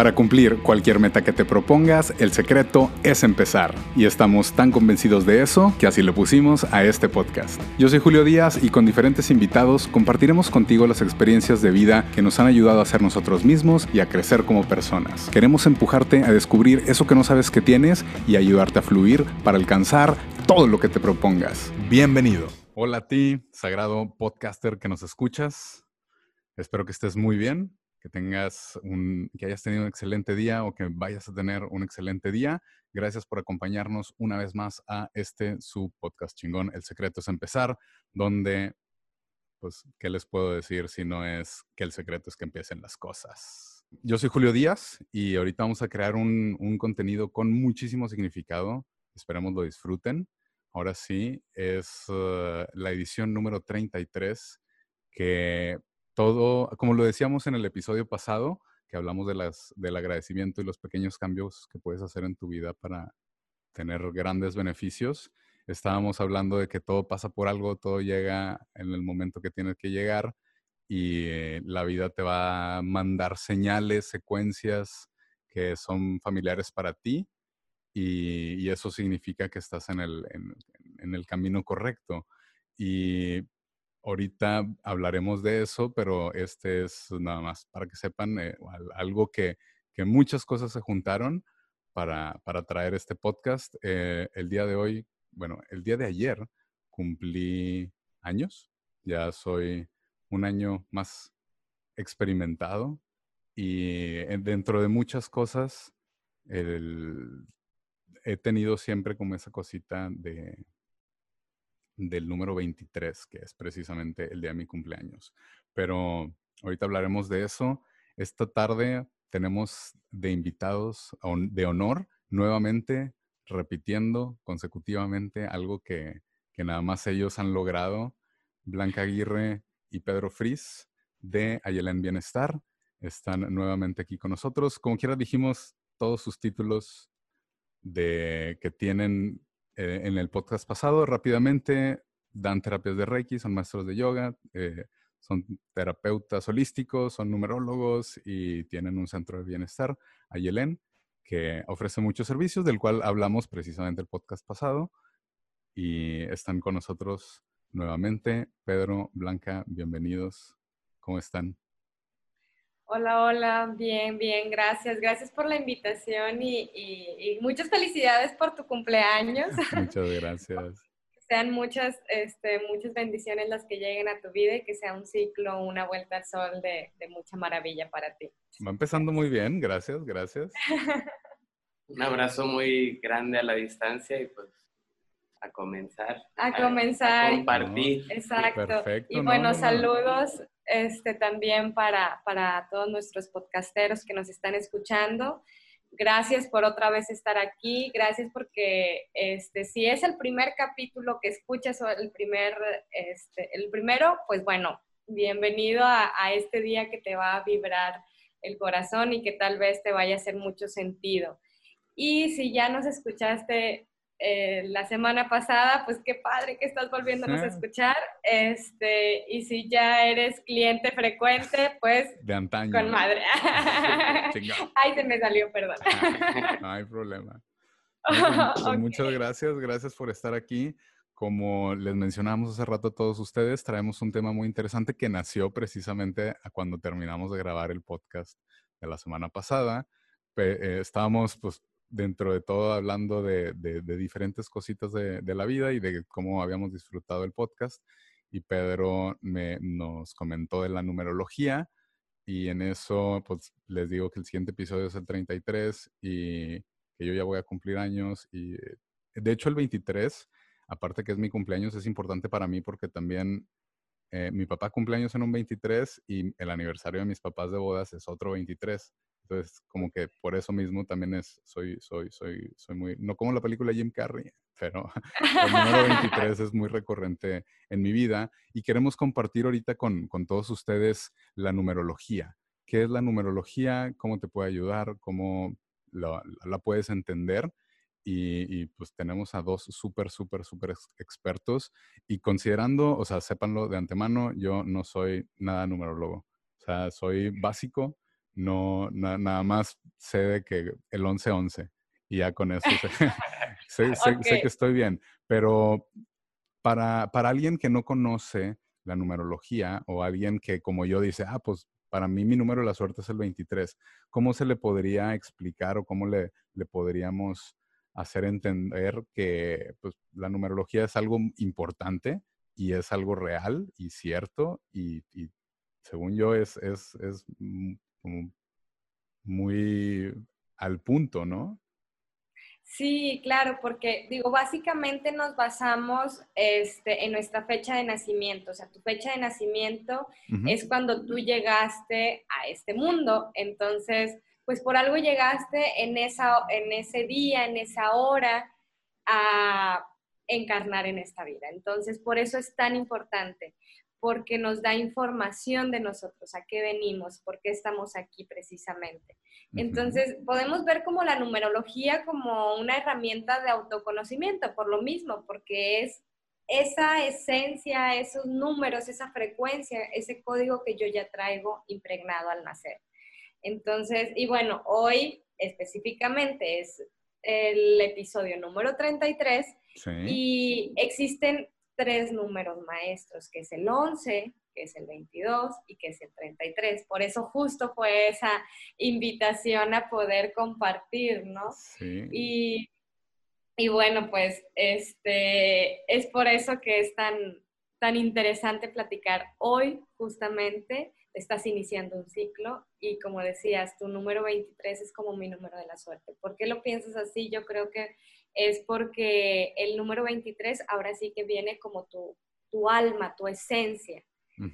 Para cumplir cualquier meta que te propongas, el secreto es empezar. Y estamos tan convencidos de eso que así le pusimos a este podcast. Yo soy Julio Díaz y con diferentes invitados compartiremos contigo las experiencias de vida que nos han ayudado a ser nosotros mismos y a crecer como personas. Queremos empujarte a descubrir eso que no sabes que tienes y ayudarte a fluir para alcanzar todo lo que te propongas. Bienvenido. Hola a ti, sagrado podcaster que nos escuchas. Espero que estés muy bien que tengas un, que hayas tenido un excelente día o que vayas a tener un excelente día. Gracias por acompañarnos una vez más a este su podcast chingón. El secreto es empezar, donde, pues, ¿qué les puedo decir si no es que el secreto es que empiecen las cosas? Yo soy Julio Díaz y ahorita vamos a crear un, un contenido con muchísimo significado. Esperemos lo disfruten. Ahora sí, es uh, la edición número 33 que todo, como lo decíamos en el episodio pasado, que hablamos de las, del agradecimiento y los pequeños cambios que puedes hacer en tu vida para tener grandes beneficios. Estábamos hablando de que todo pasa por algo, todo llega en el momento que tiene que llegar y eh, la vida te va a mandar señales, secuencias que son familiares para ti y, eso significa que estás en el, en, en el camino correcto. Y Ahorita hablaremos de eso, pero este es nada más para que sepan eh, algo que, que, muchas cosas se juntaron para, para traer este podcast. Eh, el día de hoy, bueno, el día de ayer cumplí años, ya soy un año más experimentado y eh, dentro de muchas cosas he tenido siempre como esa cosita de del número 23, que es precisamente el día de mi cumpleaños. Pero ahorita hablaremos de eso. Esta tarde tenemos de invitados de honor, nuevamente repitiendo consecutivamente algo que, que nada más ellos han logrado. Blanca Aguirre y Pedro Fris de Ayelen Bienestar están nuevamente aquí con nosotros. Como quiera dijimos, todos sus títulos de que tienen eh, en el podcast pasado rápidamente. Dan terapias de Reiki, son maestros de yoga, eh, son terapeutas holísticos, son numerólogos y tienen un centro de bienestar, Ayelen, que ofrece muchos servicios, del cual hablamos precisamente el podcast pasado. Y están con nosotros nuevamente. Pedro, Blanca, bienvenidos. ¿Cómo están? Hola, hola, bien, bien, gracias. Gracias por la invitación y, muchas felicidades por tu cumpleaños. Muchas gracias. que sean muchas, este, muchas bendiciones las que lleguen a tu vida y que sea un ciclo, una vuelta al sol de, de mucha maravilla para ti. Va empezando muy bien, gracias, gracias. un abrazo muy grande a la distancia y pues a comenzar. A, comenzar. A compartir. Exacto. Perfecto, y bueno, saludos este, también para, para todos nuestros podcasteros que nos están escuchando. Gracias por otra vez estar aquí. Gracias porque este, si es el primer capítulo que escuchas o el, primer, este, el primero, pues bueno, bienvenido a, a este día que te va a vibrar el corazón y que tal vez te vaya a hacer mucho sentido. Y si ya nos escuchaste eh, la semana pasada, pues qué padre que estás volviéndonos a escuchar. Este, y si ya eres cliente frecuente, pues de antaño. Con madre. Ay, se me salió, perdón. no hay problema. Pues, muchas gracias, gracias por estar aquí. Como les mencionamos hace rato a todos ustedes, traemos un tema muy interesante que nació precisamente cuando terminamos de grabar el podcast de la semana pasada. Eh, estábamos pues dentro de todo hablando de, diferentes cositas de, la vida y de cómo habíamos disfrutado el podcast. Y Pedro me, nos comentó de la numerología y en eso pues les digo que el siguiente episodio es el 33 y que yo ya voy a cumplir años y de hecho el 23, aparte que es mi cumpleaños, es importante para mí porque también eh, mi papá cumpleaños en un 23 y el aniversario de mis papás de bodas es otro 23. Entonces, como que por eso mismo también es, soy, soy, soy, soy muy, no como la película Jim Carrey, pero el número 23 es muy recurrente en mi vida y queremos compartir ahorita con, con todos ustedes la numerología. ¿Qué es la numerología? ¿Cómo te puede ayudar? ¿Cómo la, puedes entender? Y, y, pues tenemos a dos súper, súper, súper expertos. Y considerando, o sea, sépanlo de antemano, yo no soy nada numerólogo. O sea, soy básico, no nada más sé de que el 11-11 y ya con eso sé, sé, que estoy bien. Pero para, para alguien que no conoce la numerología o alguien que como yo dice, ah, pues para mí mi número de la suerte es el 23, ¿cómo se le podría explicar o cómo le, le podríamos hacer entender que pues, la numerología es algo importante y es algo real y cierto y, según yo es, es, es muy al punto, ¿no? Sí, claro, porque digo, básicamente nos basamos este, en nuestra fecha de nacimiento. O sea, tu fecha de nacimiento es cuando tú llegaste a este mundo. Entonces, pues por algo llegaste en, esa, en ese día, en esa hora, a encarnar en esta vida. Entonces, por eso es tan importante porque nos da información de nosotros, a qué venimos, por qué estamos aquí precisamente. Entonces, podemos ver como la numerología como una herramienta de autoconocimiento, por lo mismo, porque es esa esencia, esos números, esa frecuencia, ese código que yo ya traigo impregnado al nacer. Entonces, y bueno, hoy específicamente es el episodio número 33 y existen tres números maestros, que es el 11, que es el 22 y que es el 33. Por eso justo fue esa invitación a poder compartir, ¿no? Sí. Y, bueno, pues este, es por eso que es tan, tan interesante platicar hoy justamente. Estás iniciando un ciclo y como decías, tu número 23 es como mi número de la suerte. ¿Por qué lo piensas así? Yo creo que es porque el número 23 ahora sí que viene como tu, tu alma, tu esencia.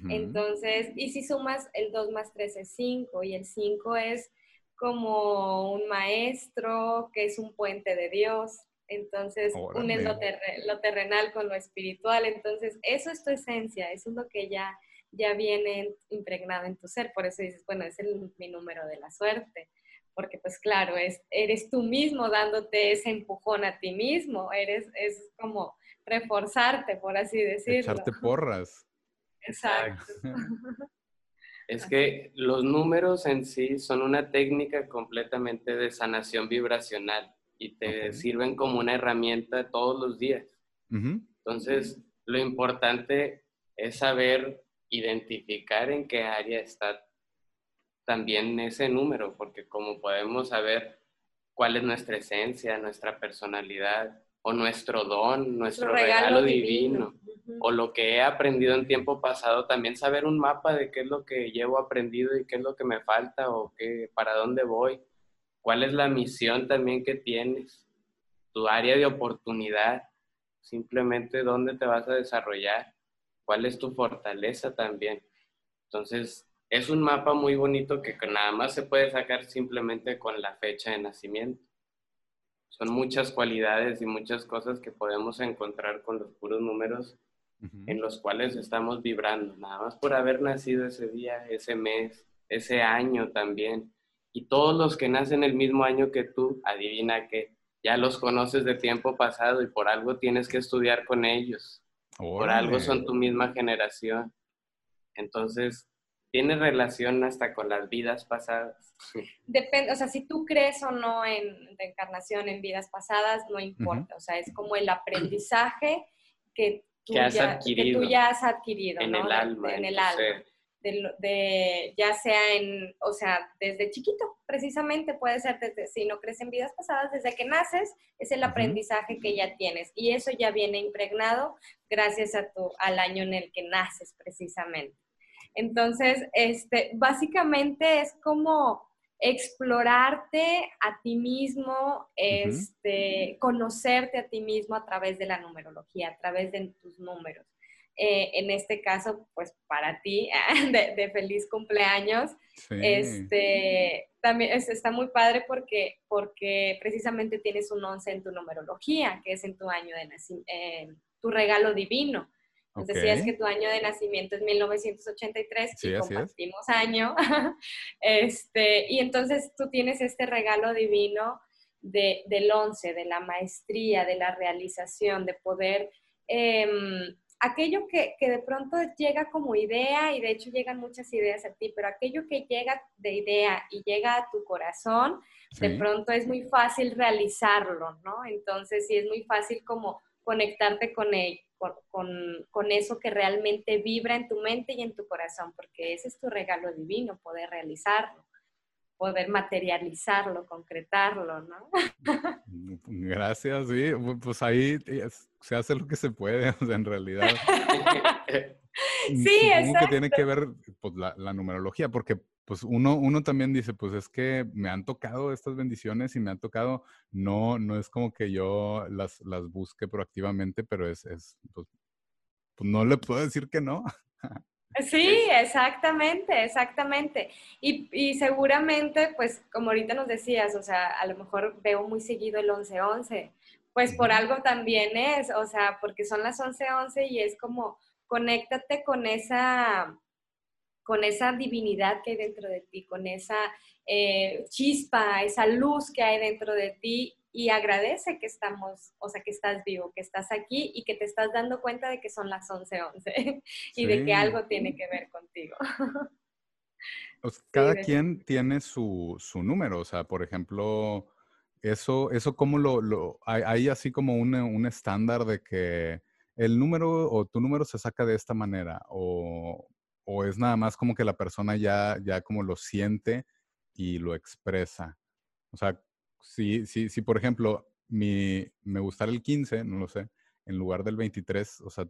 Entonces, y si sumas el 2 más 3 es 5 y el 5 es como un maestro que es un puente de Dios. Entonces, unes lo, lo, terrenal con lo espiritual. Entonces, eso es tu esencia, eso es lo que ya, ya viene impregnado en tu ser. Por eso dices, bueno, es el, mi número de la suerte porque pues claro, es, eres tú mismo dándote ese empujón a ti mismo, eres, es como reforzarte, por así decirlo. Echarte porras. Exacto. Es que los números en sí son una técnica completamente de sanación vibracional y te sirven como una herramienta todos los días. Entonces, lo importante es saber identificar en qué área está también ese número, porque como podemos saber cuál es nuestra esencia, nuestra personalidad, o nuestro don, nuestro regalo, divino, o lo que he aprendido en tiempo pasado, también saber un mapa de qué es lo que llevo aprendido y qué es lo que me falta, o qué, para dónde voy, cuál es la misión también que tienes, tu área de oportunidad, simplemente dónde te vas a desarrollar, cuál es tu fortaleza también. Entonces, es un mapa muy bonito que nada más se puede sacar simplemente con la fecha de nacimiento. Son muchas cualidades y muchas cosas que podemos encontrar con los puros números en los cuales estamos vibrando, nada más por haber nacido ese día, ese mes, ese año también. Y todos los que nacen el mismo año que tú, adivina que ya los conoces de tiempo pasado y por algo tienes que estudiar con ellos. Por algo son tu misma generación. Entonces, tiene relación hasta con las vidas pasadas. Depende, o sea, si tú crees o no en reencarnación en vidas pasadas, no importa. O sea, es como el aprendizaje que tú, ya, has adquirido. En el alma. en, el alma. De, ya sea en, o sea, desde chiquito, precisamente puede ser desde, si no crees en vidas pasadas, desde que naces, es el aprendizaje que ya tienes. Y eso ya viene impregnado gracias a tu, al año en el que naces, precisamente. Entonces, este, básicamente es como explorarte a ti mismo, este, conocerte a ti mismo a través de la numerología, a través de tus números. Eh, en este caso, pues para ti, de, feliz cumpleaños. Este, también está muy padre porque, porque precisamente tienes un 11 en tu numerología, que es en tu año de nacimiento, tu regalo divino. Decías que tu año de nacimiento es 1983 y compartimos año. este, y entonces tú tienes este regalo divino del once, de la maestría, de la realización, de poder em, aquello que, de pronto llega como idea, y de hecho llegan muchas ideas a ti, pero aquello que llega de idea y llega a tu corazón, de pronto es muy fácil realizarlo, ¿no? Entonces sí es muy fácil como conectarte con, él, con, con, eso que realmente vibra en tu mente y en tu corazón, porque ese es tu regalo divino, poder realizarlo poder materializarlo, concretarlo, ¿no? Gracias, sí, pues ahí se hace lo que se puede, o sea, en realidad. sí, exacto. que tiene que ver pues, la, la, numerología, porque pues uno, uno también dice, pues es que me han tocado estas bendiciones y me han tocado, no, no es como que yo las, las busque proactivamente, pero es, es pues, pues no le puedo decir que no. Sí, exactamente, exactamente. Y, y, seguramente, pues como ahorita nos decías, o sea, a lo mejor veo muy seguido el 11-11, pues por algo también es, o sea, porque son las 11-11 y es como, conéctate con esa, con esa divinidad que hay dentro de ti, con esa eh, chispa, esa luz que hay dentro de ti y agradece que estamos, o sea, que estás vivo, que estás aquí y que te estás dando cuenta de que son las 11:11 y de que algo tiene que ver contigo. Pues cada quien tiene su, su, número, o sea, por ejemplo, eso, eso como lo, lo hay, así como un, un estándar de que el número o tu número se saca de esta manera o, o es nada más como que la persona ya, ya como lo siente y lo expresa. O sea, si, si, si por ejemplo, mi, me gustara el 15, no lo sé, en lugar del 23, o sea,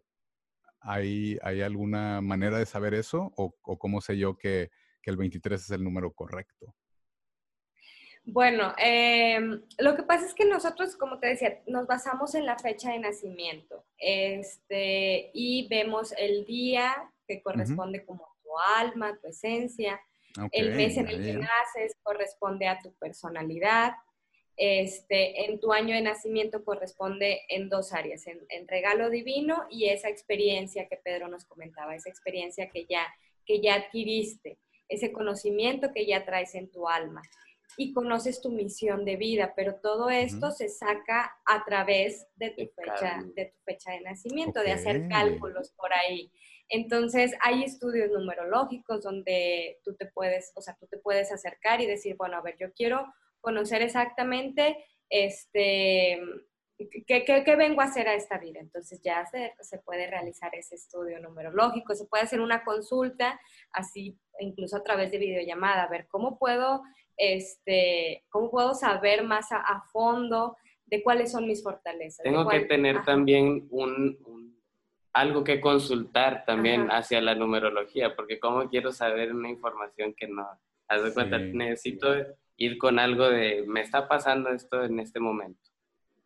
¿hay, hay alguna manera de saber eso? ¿O, o cómo sé yo que, que, el 23 es el número correcto? Bueno, em, lo que pasa es que nosotros, como te decía, nos basamos en la fecha de nacimiento este, y vemos el día que corresponde como tu alma, tu esencia, el mes en el que naces corresponde a tu personalidad, este, en tu año de nacimiento corresponde en dos áreas, en, regalo divino y esa experiencia que Pedro nos comentaba, esa experiencia que ya, que ya adquiriste, ese conocimiento que ya traes en tu alma. Y conoces tu misión de vida, pero todo esto se saca a través de tu, fecha, de tu fecha de nacimiento, de hacer cálculos por ahí. Entonces, hay estudios numerológicos donde tú te puedes, o sea, tú te puedes acercar y decir, bueno, a ver, yo quiero conocer exactamente este, ¿qué, vengo a hacer a esta vida. Entonces ya se, se, puede realizar ese estudio numerológico, se puede hacer una consulta, así incluso a través de videollamada, a ver cómo puedo, este, cómo puedo saber más a, fondo de cuáles son mis fortalezas. Tengo que tener también un, algo que consultar también hacia la numerología, porque cómo quiero saber una información que no, haz de cuenta, necesito ir con algo de, me está pasando esto en este momento.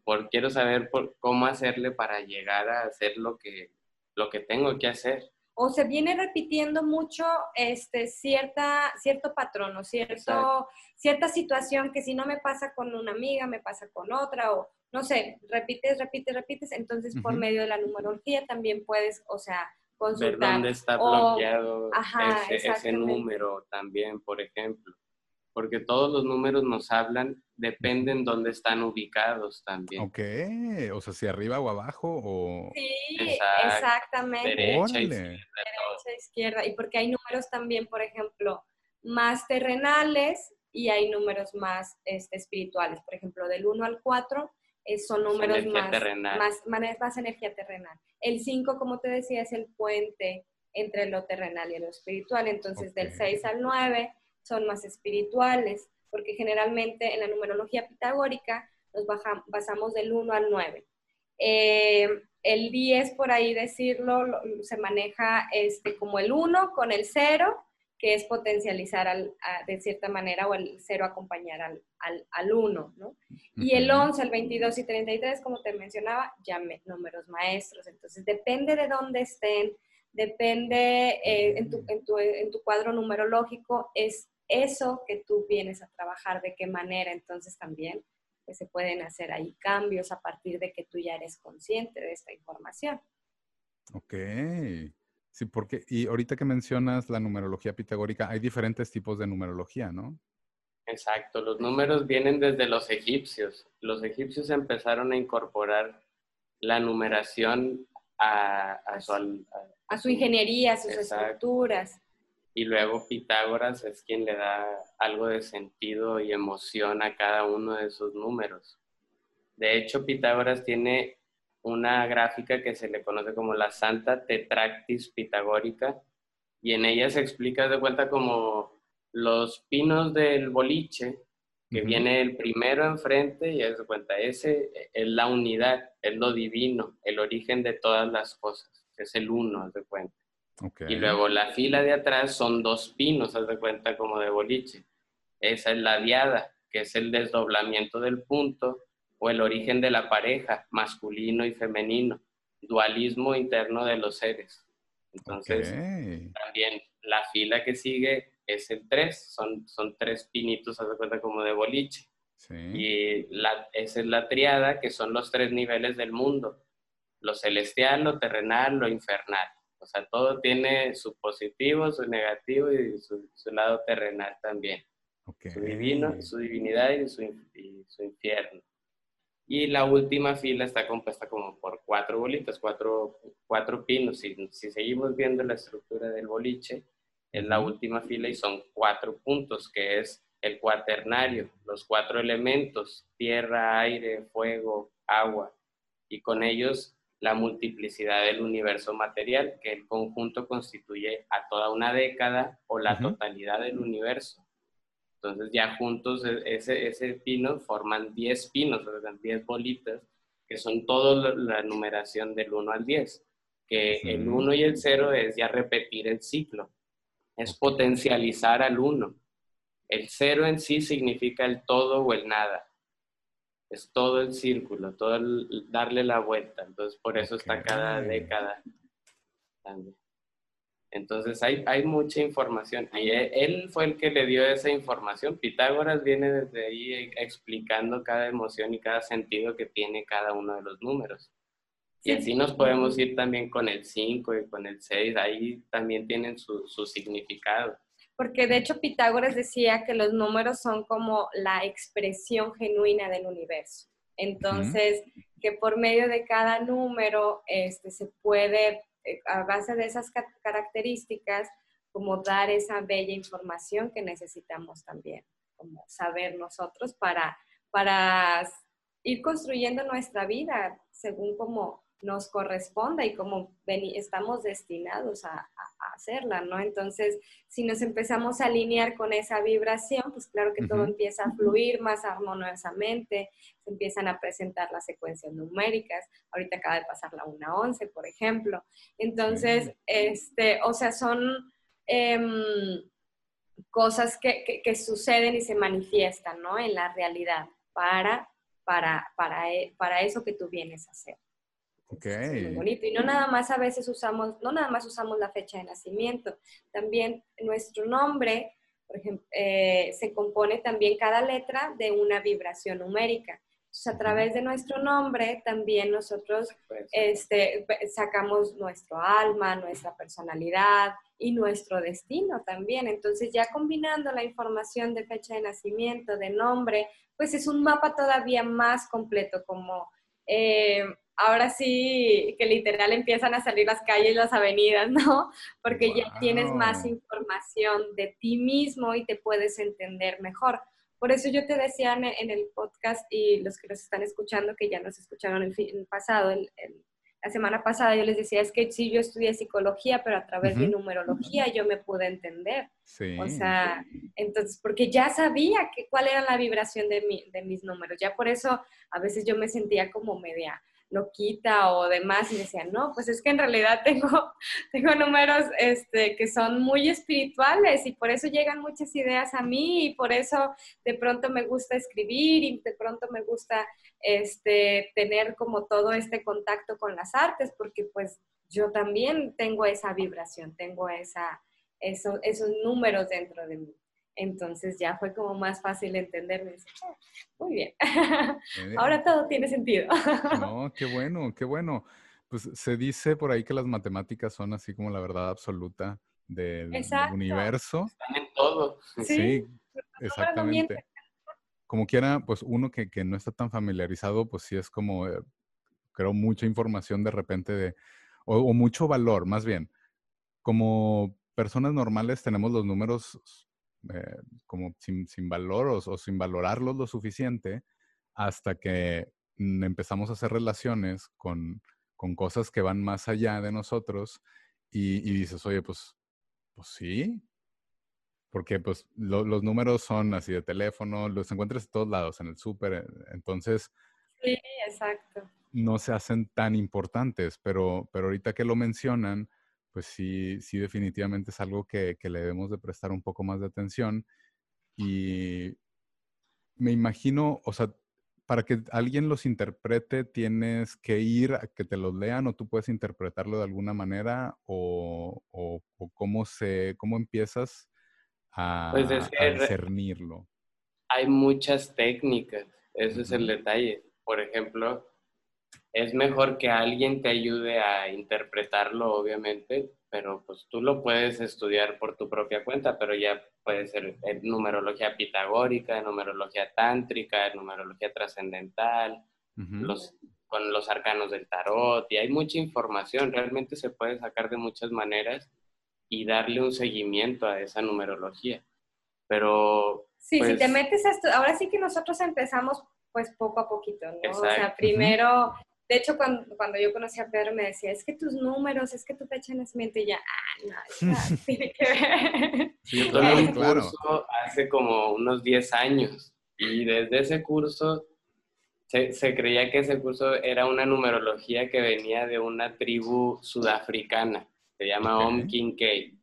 Por, quiero saber por, cómo hacerle para llegar a hacer lo que, lo que tengo que hacer. O se viene repitiendo mucho este, cierta, cierto patrón o cierto, cierta situación que si no me pasa con una amiga, me pasa con otra o no sé, repites, repites, repites. Entonces, por medio de la numerología también puedes, o sea, consultar. Ver dónde está bloqueado ese, ese número también, por ejemplo porque todos los números nos hablan, dependen dónde están ubicados también. Ok, o sea, si arriba o abajo o... Sí, exactamente. Derecha, izquierda, Derecha, izquierda. Y porque hay números también, por ejemplo, más terrenales y hay números más este, espirituales. Por ejemplo, del 1 al 4 eh, son números más, más, más, más energía terrenal. El 5, como te decía, es el puente entre lo terrenal y lo espiritual. Entonces, del 6 al 9 son más espirituales, porque generalmente en la numerología pitagórica nos basamos del 1 al 9. Eh, el 10, por ahí decirlo, se maneja este, como el 1 con el 0, que es potencializar al, de cierta manera o el 0 acompañar al, al, 1, ¿no? Y el 11, el 22 y 33, como te mencionaba, ya números maestros. Entonces, depende de dónde estén, depende eh, en, tu, en, tu, en tu cuadro numerológico, es eso que tú vienes a trabajar, de qué manera, entonces también pues, se pueden hacer ahí cambios a partir de que tú ya eres consciente de esta información. Ok. Sí, porque, y ahorita que mencionas la numerología pitagórica, hay diferentes tipos de numerología, ¿no? Exacto, los números vienen desde los egipcios. Los egipcios empezaron a incorporar la numeración a, su, a, su, ingeniería, a sus estructuras. Y luego Pitágoras es quien le da algo de sentido y emoción a cada uno de sus números. De hecho, Pitágoras tiene una gráfica que se le conoce como la Santa Tetractis Pitagórica y en ella se explica de cuenta como los pinos del boliche, que viene el primero enfrente y es de cuenta, ese es la unidad, es lo divino, el origen de todas las cosas, es el uno, haz de cuenta. Y luego la fila de atrás son dos pinos, haz de cuenta, como de boliche. Esa es la diada, que es el desdoblamiento del punto o el origen de la pareja, masculino y femenino, dualismo interno de los seres. Entonces, también la fila que sigue es el 3, son, son tres pinitos, haz de cuenta, como de boliche. Y la, esa es la triada, que son los tres niveles del mundo, lo celestial, lo terrenal, lo infernal. O sea, todo tiene su positivo, su negativo y su, lado terrenal también. Su divino, su divinidad y su, infierno. Y la última fila está compuesta como por cuatro bolitas, cuatro, cuatro pinos. Si, si seguimos viendo la estructura del boliche, es la última fila y son cuatro puntos, que es el cuaternario, los cuatro elementos, tierra, aire, fuego, agua. Y con ellos la multiplicidad del universo material, que el conjunto constituye a toda una década o la totalidad del universo. Entonces ya juntos e, ese, ese pino forman 10 pinos, o sea, 10 bolitas, que son toda la numeración del 1 al 10, que el 1 y el 0 es ya repetir el ciclo, es potencializar al 1. El 0 en sí significa el todo o el nada es todo el círculo, todo el, darle la vuelta. Entonces, por eso está cada década. Entonces, hay, hay mucha información. Y e, él fue el que le dio esa información. Pitágoras viene desde ahí explicando cada emoción y cada sentido que tiene cada uno de los números. Y así nos podemos ir también con el 5 y con el 6. Ahí también tienen su, su significado porque de hecho Pitágoras decía que los números son como la expresión genuina del universo. Entonces, que por medio de cada número este, se puede, eh, a base de esas características, como dar esa bella información que necesitamos también, como saber nosotros para, para ir construyendo nuestra vida según como nos corresponda y como estamos destinados a, hacerla, ¿no? Entonces, si nos empezamos a alinear con esa vibración, pues claro que todo empieza a fluir más armoniosamente, se empiezan a presentar las secuencias numéricas, ahorita acaba de pasar la 1 a 11, por ejemplo. Entonces, este, o sea, son em, cosas que, que, suceden y se manifiestan, ¿no? En la realidad, para, para, para, e, para eso que tú vienes a hacer. Okay. muy bonito. Y no nada más a veces usamos, no nada más usamos la fecha de nacimiento, también nuestro nombre, por ejemplo, eh, se compone también cada letra de una vibración numérica. Entonces, a través de nuestro nombre también nosotros este, sacamos nuestro alma, nuestra personalidad y nuestro destino también. Entonces, ya combinando la información de fecha de nacimiento, de nombre, pues es un mapa todavía más completo, como eh, ahora sí que literal empiezan a salir las calles y las avenidas, ¿no? Porque ya tienes más información de ti mismo y te puedes entender mejor. Por eso yo te decía en el podcast y los que nos están escuchando, que ya nos escucharon el, fin, pasado, el, la semana pasada yo les decía, es que sí, yo estudié psicología, pero a través de numerología yo me pude entender. Sí. O sea, entonces, porque ya sabía que, cuál era la vibración de, mi, de mis números. Ya por eso a veces yo me sentía como media loquita o demás y decía, no, pues es que en realidad tengo, tengo números este, que son muy espirituales y por eso llegan muchas ideas a mí y por eso de pronto me gusta escribir y de pronto me gusta este, tener como todo este contacto con las artes porque pues yo también tengo esa vibración, tengo esa, esos números dentro de mí. Entonces ya fue como más fácil entenderme. Ah, muy bien. Ahora todo tiene sentido. no, qué bueno, qué bueno. Pues se dice por ahí que las matemáticas son así como la verdad absoluta del, universo. Están en todo. Sí, exactamente. Como quiera, pues uno que, no está tan familiarizado, pues sí es como, eh, creo, mucha información de repente de, o, mucho valor, más bien. Como personas normales tenemos los números eh, como sin, valor o, sin valorarlos lo suficiente hasta que empezamos a hacer relaciones con, cosas que van más allá de nosotros y, dices, oye, pues, pues sí, porque pues los números son así de teléfono, los encuentras en todos lados, en el súper, eh, entonces... Sí, exacto. No se hacen tan importantes, pero, pero ahorita que lo mencionan, pues sí, sí definitivamente es algo que, que, le debemos de prestar un poco más de atención. Y me imagino, o sea, para que alguien los interprete, tienes que ir a que te los lean o tú puedes interpretarlo de alguna manera o, o, cómo, se, cómo empiezas a, pues discernirlo. Hay muchas técnicas, ese es el detalle. Por ejemplo, es mejor que alguien te ayude a interpretarlo, obviamente, pero pues tú lo puedes estudiar por tu propia cuenta, pero ya puede ser en numerología pitagórica, numerología tántrica, numerología trascendental, los, con los arcanos del tarot, y hay mucha información, realmente se puede sacar de muchas maneras y darle un seguimiento a esa numerología. Pero... Sí, si te pues metes a esto, ahora sí que nosotros empezamos pues poco a poquito, ¿no? O sea, primero de hecho, cuando, cuando, yo conocí a Pedro me decía, es que tus números, es que tu fecha de nacimiento, y ya, ah, no, eso tiene que ver. yo tomé un curso hace como unos 10 años y desde ese curso se, se, creía que ese curso era una numerología que venía de una tribu sudafricana, se llama Om Kincaid.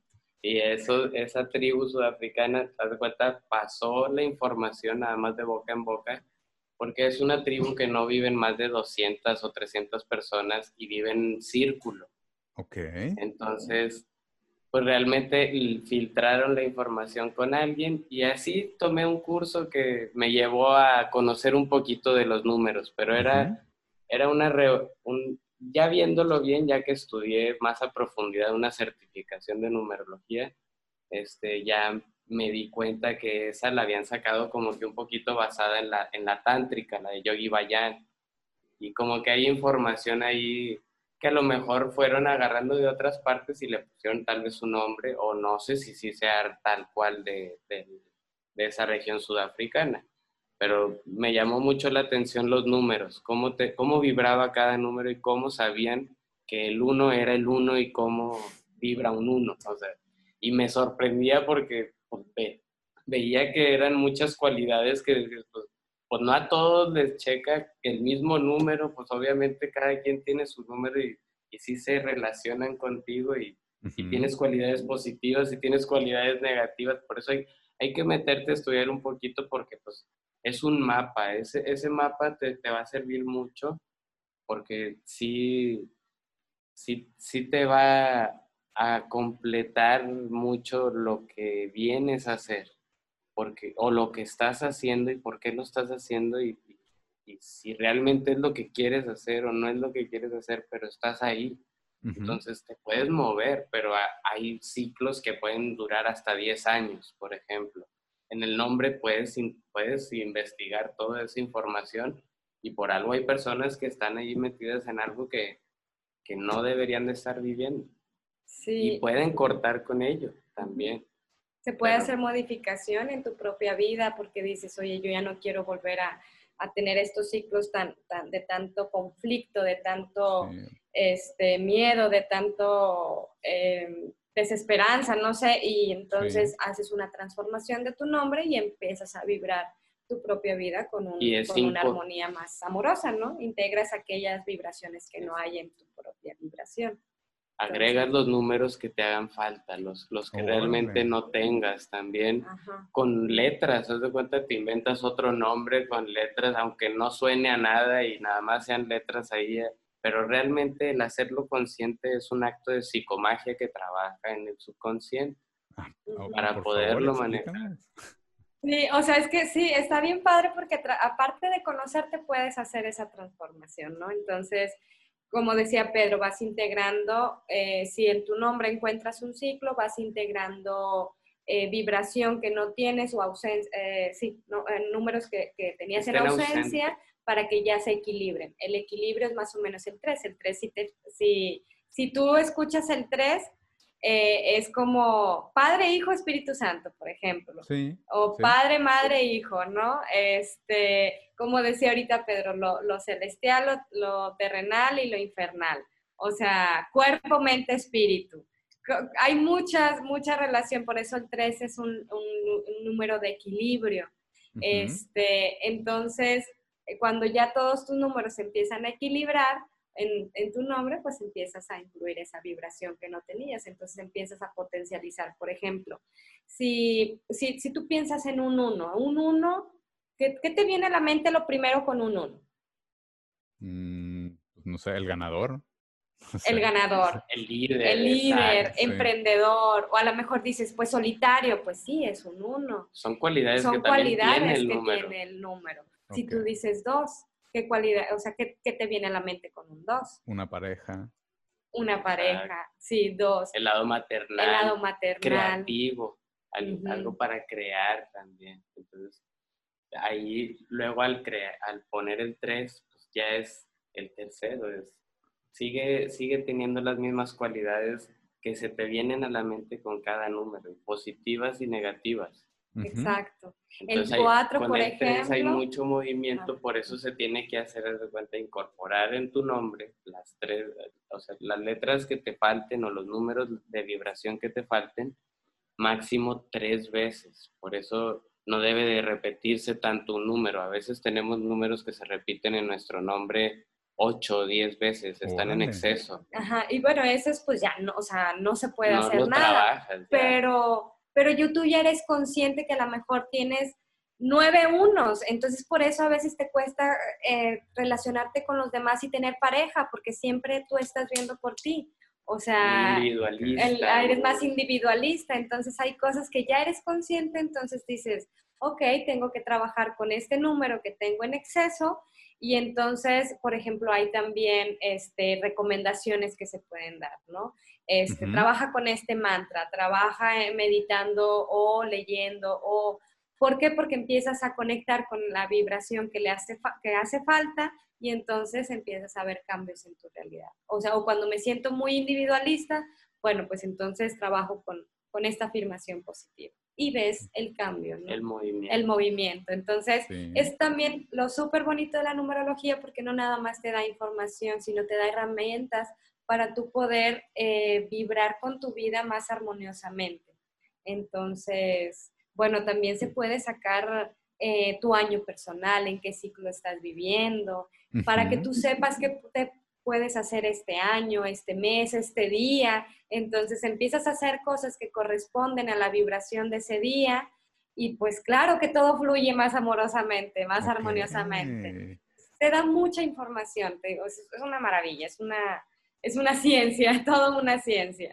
Y eso, esa tribu sudafricana, te das cuenta, pasó la información nada más de boca en boca porque es una tribu que no viven más de 200 o 300 personas y viven en círculo. Ok. Entonces, pues realmente filtraron la información con alguien y así tomé un curso que me llevó a conocer un poquito de los números, pero era, era una, un, ya viéndolo bien, ya que estudié más a profundidad una certificación de numerología, este, ya me di cuenta que esa la habían sacado como que un poquito basada en la, en la tántrica, la de Yogi Bayan. Y como que hay información ahí que a lo mejor fueron agarrando de otras partes y le pusieron tal vez un nombre, o no sé si sí sea tal cual de, de, esa región sudafricana. Pero me llamó mucho la atención los números, cómo, te, cómo vibraba cada número y cómo sabían que el uno era el uno y cómo vibra un uno. O sea, y me sorprendía porque pues, veía que eran muchas cualidades que pues, pues, no a todos les checa el mismo número, pues obviamente cada quien tiene su número y, y sí se relacionan contigo y, tienes cualidades positivas y tienes cualidades negativas, por eso hay, hay que meterte a estudiar un poquito porque pues es un mapa, ese, ese mapa te, te va a servir mucho porque sí, sí, sí te va a completar mucho lo que vienes a hacer, porque, o lo que estás haciendo y por qué lo estás haciendo y, si realmente es lo que quieres hacer o no es lo que quieres hacer, pero estás ahí. Entonces te puedes mover, pero hay ciclos que pueden durar hasta 10 años, por ejemplo. En el nombre puedes, puedes investigar toda esa información y por algo hay personas que están ahí metidas en algo que, que no deberían de estar viviendo. Y pueden cortar con ello también. Se puede hacer modificación en tu propia vida porque dices, oye, yo ya no quiero volver a, tener estos ciclos tan, tan, de tanto conflicto, de tanto este, miedo, de tanto em, desesperanza, no sé, y entonces haces una transformación de tu nombre y empiezas a vibrar tu propia vida con, un, con una armonía más amorosa, ¿no? Integras aquellas vibraciones que no hay en tu propia vibración agregas los números que te hagan falta, los, los que realmente no tengas también, con letras, haz de cuenta, te inventas otro nombre con letras, aunque no suene a nada y nada más sean letras ahí, pero realmente el hacerlo consciente es un acto de psicomagia que trabaja en el subconsciente ah, para poderlo manejar. Sí, o sea, es que sí, está bien padre porque aparte de conocerte puedes hacer esa transformación, ¿no? Entonces, como decía Pedro, vas integrando, eh, si en tu nombre encuentras un ciclo, vas integrando eh, vibración que no tienes o ausencia, eh, sí, números que, tenías en ausencia para que ya se equilibren. El equilibrio es más o menos el 3. El 3 si, Si tú escuchas el 3, eh, es como Padre, Hijo, Espíritu Santo, por ejemplo. Sí, o Padre, Madre, Hijo, ¿no? Este, como decía ahorita Pedro, lo, celestial, lo, terrenal y lo infernal. O sea, cuerpo, mente, espíritu. Hay muchas, mucha relación, por eso el 3 es un, número de equilibrio. este, entonces, cuando ya todos tus números empiezan a equilibrar, en, tu nombre, pues empiezas a incluir esa vibración que no tenías, entonces empiezas a potencializar. Por ejemplo, si, si, si tú piensas en un uno, un uno, ¿qué, te viene a la mente lo primero con un uno? Mm, pues, no sé, el ganador. el ganador. El líder. El líder, emprendedor. O a lo mejor dices, pues solitario, pues sí, es un uno. Son cualidades Son que cualidades tiene el que número. tiene el número. Si tú dices dos, ¿Qué cualidad, o sea, qué, te viene a la mente con un dos? Una pareja. Una pareja, sí, dos. El lado maternal. El lado maternal. Creativo, algo, para crear también. Entonces, ahí luego al, crear, al poner el tres, pues ya es el tercero. Es, sigue, sigue teniendo las mismas cualidades que se te vienen a la mente con cada número, positivas y negativas. Exacto. el 4, por ejemplo. hay mucho movimiento, por eso se tiene que hacer de cuenta, incorporar en tu nombre las tres, o sea, las letras que te falten o los números de vibración que te falten, máximo tres veces. Por eso no debe de repetirse tanto un número. A veces tenemos números que se repiten en nuestro nombre ocho o diez veces, están en exceso. Ajá, y bueno, eso es pues ya no, o sea, no se puede hacer nada. Pero pero tú ya eres consciente que a lo mejor tienes nueve unos, entonces por eso a veces te cuesta eh, relacionarte con los demás y tener pareja, porque siempre tú estás viendo por ti. O sea, eres más individualista, entonces hay cosas que ya eres consciente, entonces dices, ok, tengo que trabajar con este número que tengo en exceso y entonces, por ejemplo, hay también este, recomendaciones que se pueden dar, ¿no? Este, Trabaja con este mantra, trabaja meditando o leyendo o... ¿Por qué? Porque empiezas a conectar con la vibración que le hace, que hace falta y entonces empiezas a ver cambios en tu realidad. O sea, o cuando me siento muy individualista, bueno, pues entonces trabajo con, con esta afirmación positiva y ves el cambio, ¿no? El movimiento. El movimiento. Entonces, es también lo súper bonito de la numerología porque no nada más te da información, sino te da herramientas para tú poder eh, vibrar con tu vida más armoniosamente. Entonces, bueno, también se puede sacar eh, tu año personal, en qué ciclo estás viviendo, para que tú sepas qué te puedes hacer este año, este mes, este día. Entonces empiezas a hacer cosas que corresponden a la vibración de ese día y pues claro que todo fluye más amorosamente, más armoniosamente. Te da mucha información, te digo, es una maravilla, es una, es una ciencia, todo una ciencia.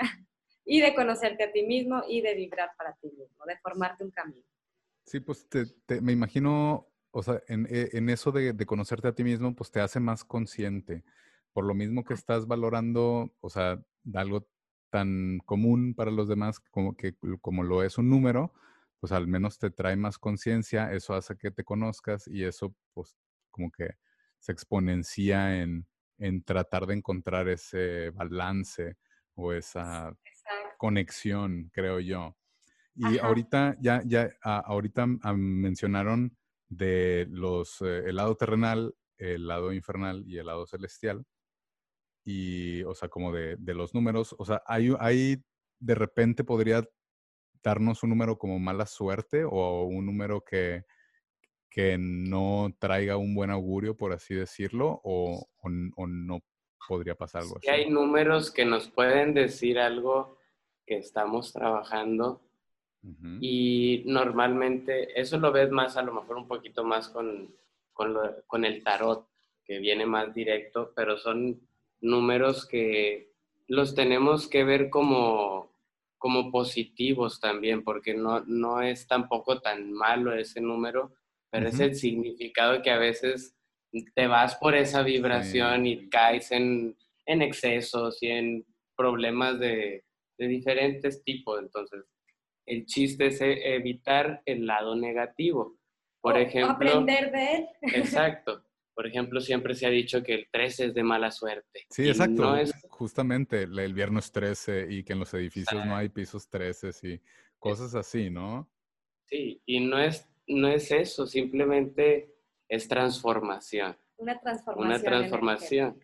Y de conocerte a ti mismo y de vibrar para ti mismo, de formarte un camino. Sí, pues me imagino, o sea, en, e, eso de, de, conocerte a ti mismo, pues te hace más consciente por lo mismo que estás valorando, o sea, algo tan común para los demás como, que, como lo es un número, pues al menos te trae más conciencia, eso hace que te conozcas y eso pues como que se exponencia en, tratar de encontrar ese balance o esa conexión, creo yo. Y ahorita ya, ya ahorita mencionaron de los, eh, el lado terrenal, el lado infernal y el lado celestial. Y, o sea, como de, de los números, o sea, hay, hay, de repente podría darnos un número como mala suerte o un número que, que no traiga un buen augurio, por así decirlo, o, o, no podría pasar algo así. Hay números que nos pueden decir algo que estamos trabajando y normalmente eso lo ves más, a lo mejor un poquito más con, con, con el tarot, que viene más directo, pero son números que los tenemos que ver como, como positivos también, porque no, no es tampoco tan malo ese número, pero es el significado que a veces te vas por esa vibración y caes en, en, excesos y en problemas de, de diferentes tipos. Entonces, el chiste es evitar el lado negativo. Por ejemplo. Aprender de él. Exacto. Por ejemplo, siempre se ha dicho que el 13 es de mala suerte. Sí, exacto. Justamente el viernes 13 y que en los edificios no hay pisos 13 y cosas así, ¿no? Sí, y no es, no es eso, simplemente es transformación. Una transformación. Una transformación.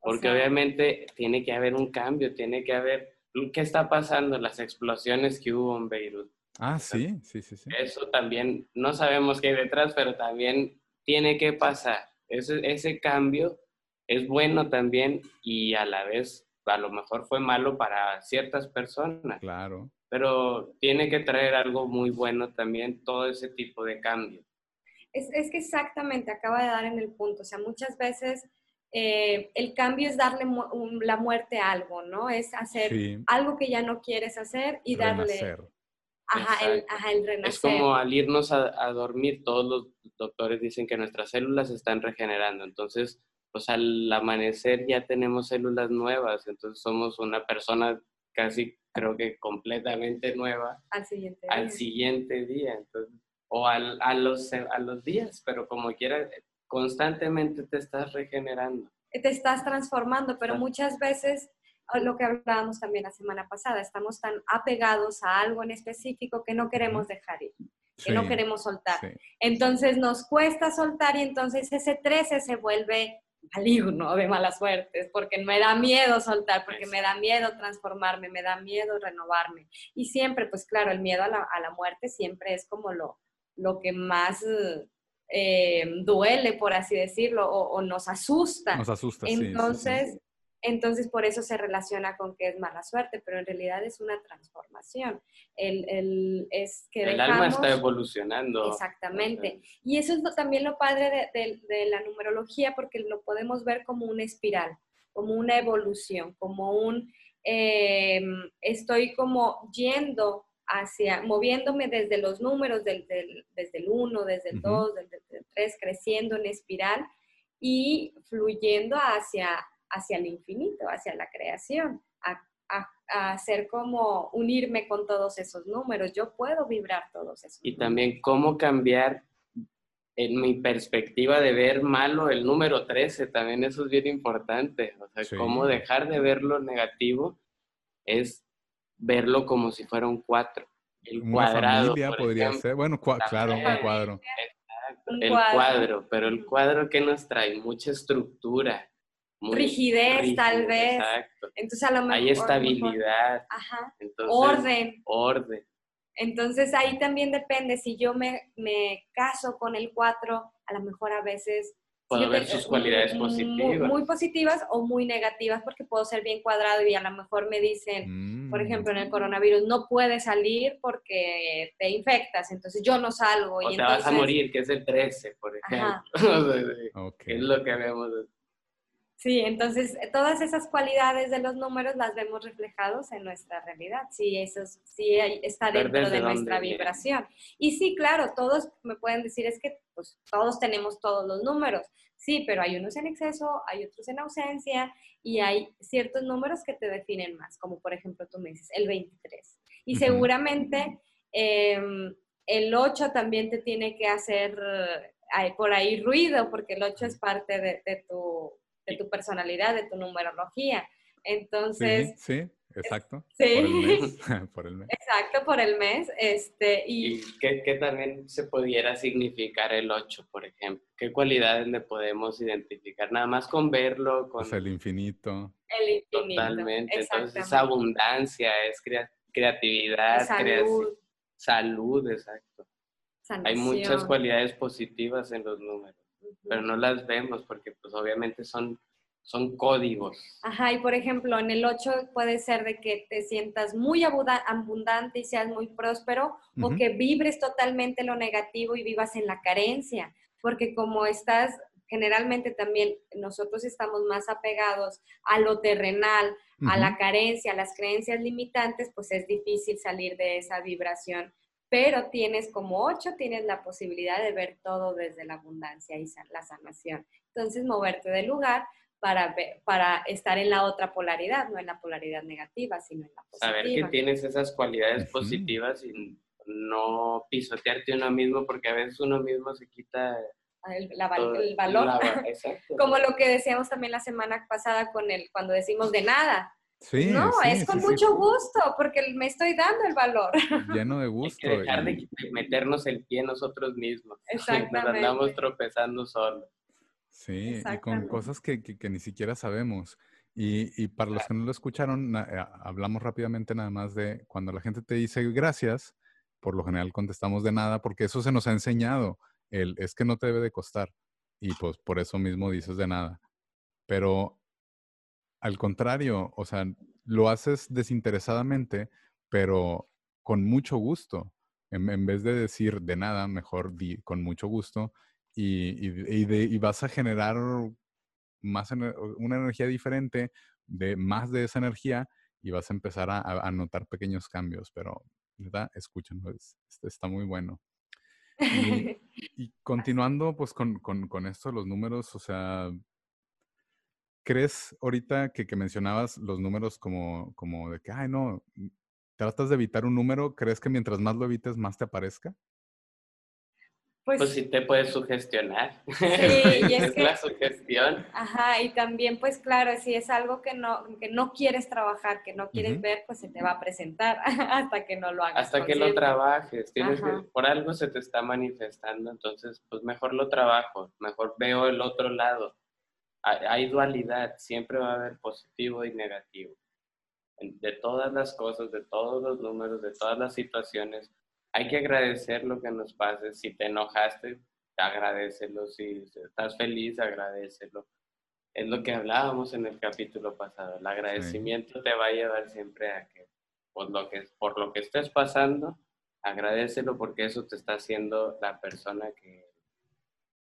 Porque obviamente tiene que haber un cambio, tiene que haber... ¿Qué está pasando? Las explosiones que hubo en Beirut. Ah, sí, sí, sí, sí. Eso también, no sabemos qué hay detrás, pero también tiene que pasar. Ese, ese cambio es bueno también y a la vez a lo mejor fue malo para ciertas personas. Claro. Pero tiene que traer algo muy bueno también todo ese tipo de cambio. Es, es que exactamente acaba de dar en el punto. O sea, muchas veces eh, el cambio es darle la muerte a algo, ¿no? Es hacer algo que ya no quieres hacer y darle... Ajá el, ajá el, renacer. Es como al irnos a, a, dormir, todos los doctores dicen que nuestras células se están regenerando. Entonces, pues al amanecer ya tenemos células nuevas. Entonces somos una persona casi, creo que completamente nueva. Al siguiente día. Al siguiente día. Entonces, o al, a, los, a los días, pero como quiera, constantemente te estás regenerando. Te estás transformando, pero muchas veces lo que hablábamos también la semana pasada, estamos tan apegados a algo en específico que no queremos dejar ir, que no queremos soltar. Entonces nos cuesta soltar y entonces ese 13 se vuelve maligno de malas suertes, porque me da miedo soltar, porque me da miedo transformarme, me da miedo renovarme. Y siempre, pues claro, el miedo a la, a la muerte siempre es como lo, lo que más eh, duele, por así decirlo, o, nos asusta. Nos asusta, entonces, entonces, por eso se relaciona con que es mala suerte, pero en realidad es una transformación. El, es que el alma está evolucionando. Exactamente. Y eso es también lo padre de, la numerología, porque lo podemos ver como una espiral, como una evolución, como un, em, estoy como yendo hacia, moviéndome desde los números, del, desde el 1, desde el 2, desde el 3, creciendo en espiral y fluyendo hacia hacia el infinito, hacia la creación, a, hacer como unirme con todos esos números. Yo puedo vibrar todos esos. Y también cómo cambiar en mi perspectiva de ver malo el número 13, también eso es bien importante. O sea, cómo dejar de ver lo negativo es verlo como si fuera un 4. El cuadrado. Familia podría ser. Bueno, claro, un cuadro. el cuadro, pero el cuadro que nos trae mucha estructura, rigidez tal vez. Exacto. Entonces a lo mejor... Hay estabilidad. ajá. orden. Orden. Entonces ahí también depende, si yo me, me caso con el 4, a lo mejor a veces... Puedo ver sus cualidades positivas. Muy, positivas o muy negativas, porque puedo ser bien cuadrado y a lo mejor me dicen, por mm. ejemplo, en el coronavirus, no puedes salir porque te infectas, entonces yo no salgo. O y te vas a morir, que es el 13, por ejemplo. Es lo que vemos Sí, entonces eh, todas esas cualidades de los números las vemos reflejados en nuestra realidad, sí, eso sí está dentro de nuestra vibración. Y sí, claro, todos me pueden decir, es que pues, todos tenemos todos los números, sí, pero hay unos en exceso, hay otros en ausencia y hay ciertos números que te definen más, como por ejemplo tú me dices, el 23. Y seguramente em, el 8 también te tiene que hacer eh, por ahí ruido, porque el 8 es parte de tu de tu personalidad, de tu numerología. Entonces... Sí, sí exacto. Sí. Por el mes. por el mes. Exacto, por el mes. Este, y, ¿Y qué, también se pudiera significar el 8, por ejemplo? ¿Qué cualidades le podemos identificar? Nada más con verlo, con... Pues el infinito. El infinito. Totalmente. Entonces, abundancia, es creatividad, salud. salud, exacto. Hay muchas cualidades positivas en los números pero no las vemos porque pues obviamente son, son códigos. Ajá, y por ejemplo, en el 8 puede ser de que te sientas muy abundante y seas muy próspero o que vibres totalmente lo negativo y vivas en la carencia, porque como estás generalmente también nosotros estamos más apegados a lo terrenal, a la carencia, a las creencias limitantes, pues es difícil salir de esa vibración pero tienes como ocho, tienes la posibilidad de ver todo desde la abundancia y la sanación. Entonces, moverte del lugar para, para estar en la otra polaridad, no en la polaridad negativa, sino en la positiva. Saber que tienes esas cualidades positivas y no pisotearte uno mismo, porque a veces uno mismo se quita el, valor. Como lo que decíamos también la semana pasada con el, cuando decimos de nada. Sí, no, es con mucho gusto, porque me estoy dando el valor. Lleno de gusto. Hay que dejar de meternos el pie nosotros mismos. Exactamente. Nos andamos tropezando solos. Sí, y con cosas que, que, ni siquiera sabemos. Y, y, para los que no lo escucharon, eh, hablamos rápidamente nada más de cuando la gente te dice gracias, por lo general contestamos de nada, porque eso se nos ha enseñado. El, es que no te debe de costar. Y pues por eso mismo dices de nada. Pero al contrario, o sea, lo haces desinteresadamente, pero con mucho gusto. En, vez de decir de nada, mejor di con mucho gusto y, vas a generar más una energía diferente, de más de esa energía y vas a empezar a, notar pequeños cambios, pero, ¿verdad? Escúchenlo, está muy bueno. Y, continuando pues con, con, con, esto los números, o sea, ¿Crees ahorita que, que, mencionabas los números como, como de que, ay, no, mm, tratas de evitar un número, ¿crees que mientras más lo evites, más te aparezca? Pues, pues sí te puedes sugestionar. Sí, y es, la sugestión. Ajá, y también, pues claro, si es algo que no, que no quieres trabajar, que no quieres ver, pues se te va a presentar hasta que no lo hagas. Hasta que lo trabajes. Tienes que, por algo se te está manifestando, entonces, pues mejor lo trabajo, mejor veo el otro lado hay dualidad, siempre va a haber positivo y negativo. De todas las cosas, de todos los números, de todas las situaciones, hay que agradecer lo que nos pase. Si te enojaste, agradecelo. Si estás feliz, agradecelo. Es lo que hablábamos en el capítulo pasado. El agradecimiento te va a llevar siempre a que por lo que, por lo que estés pasando, agradecelo porque eso te está haciendo la persona que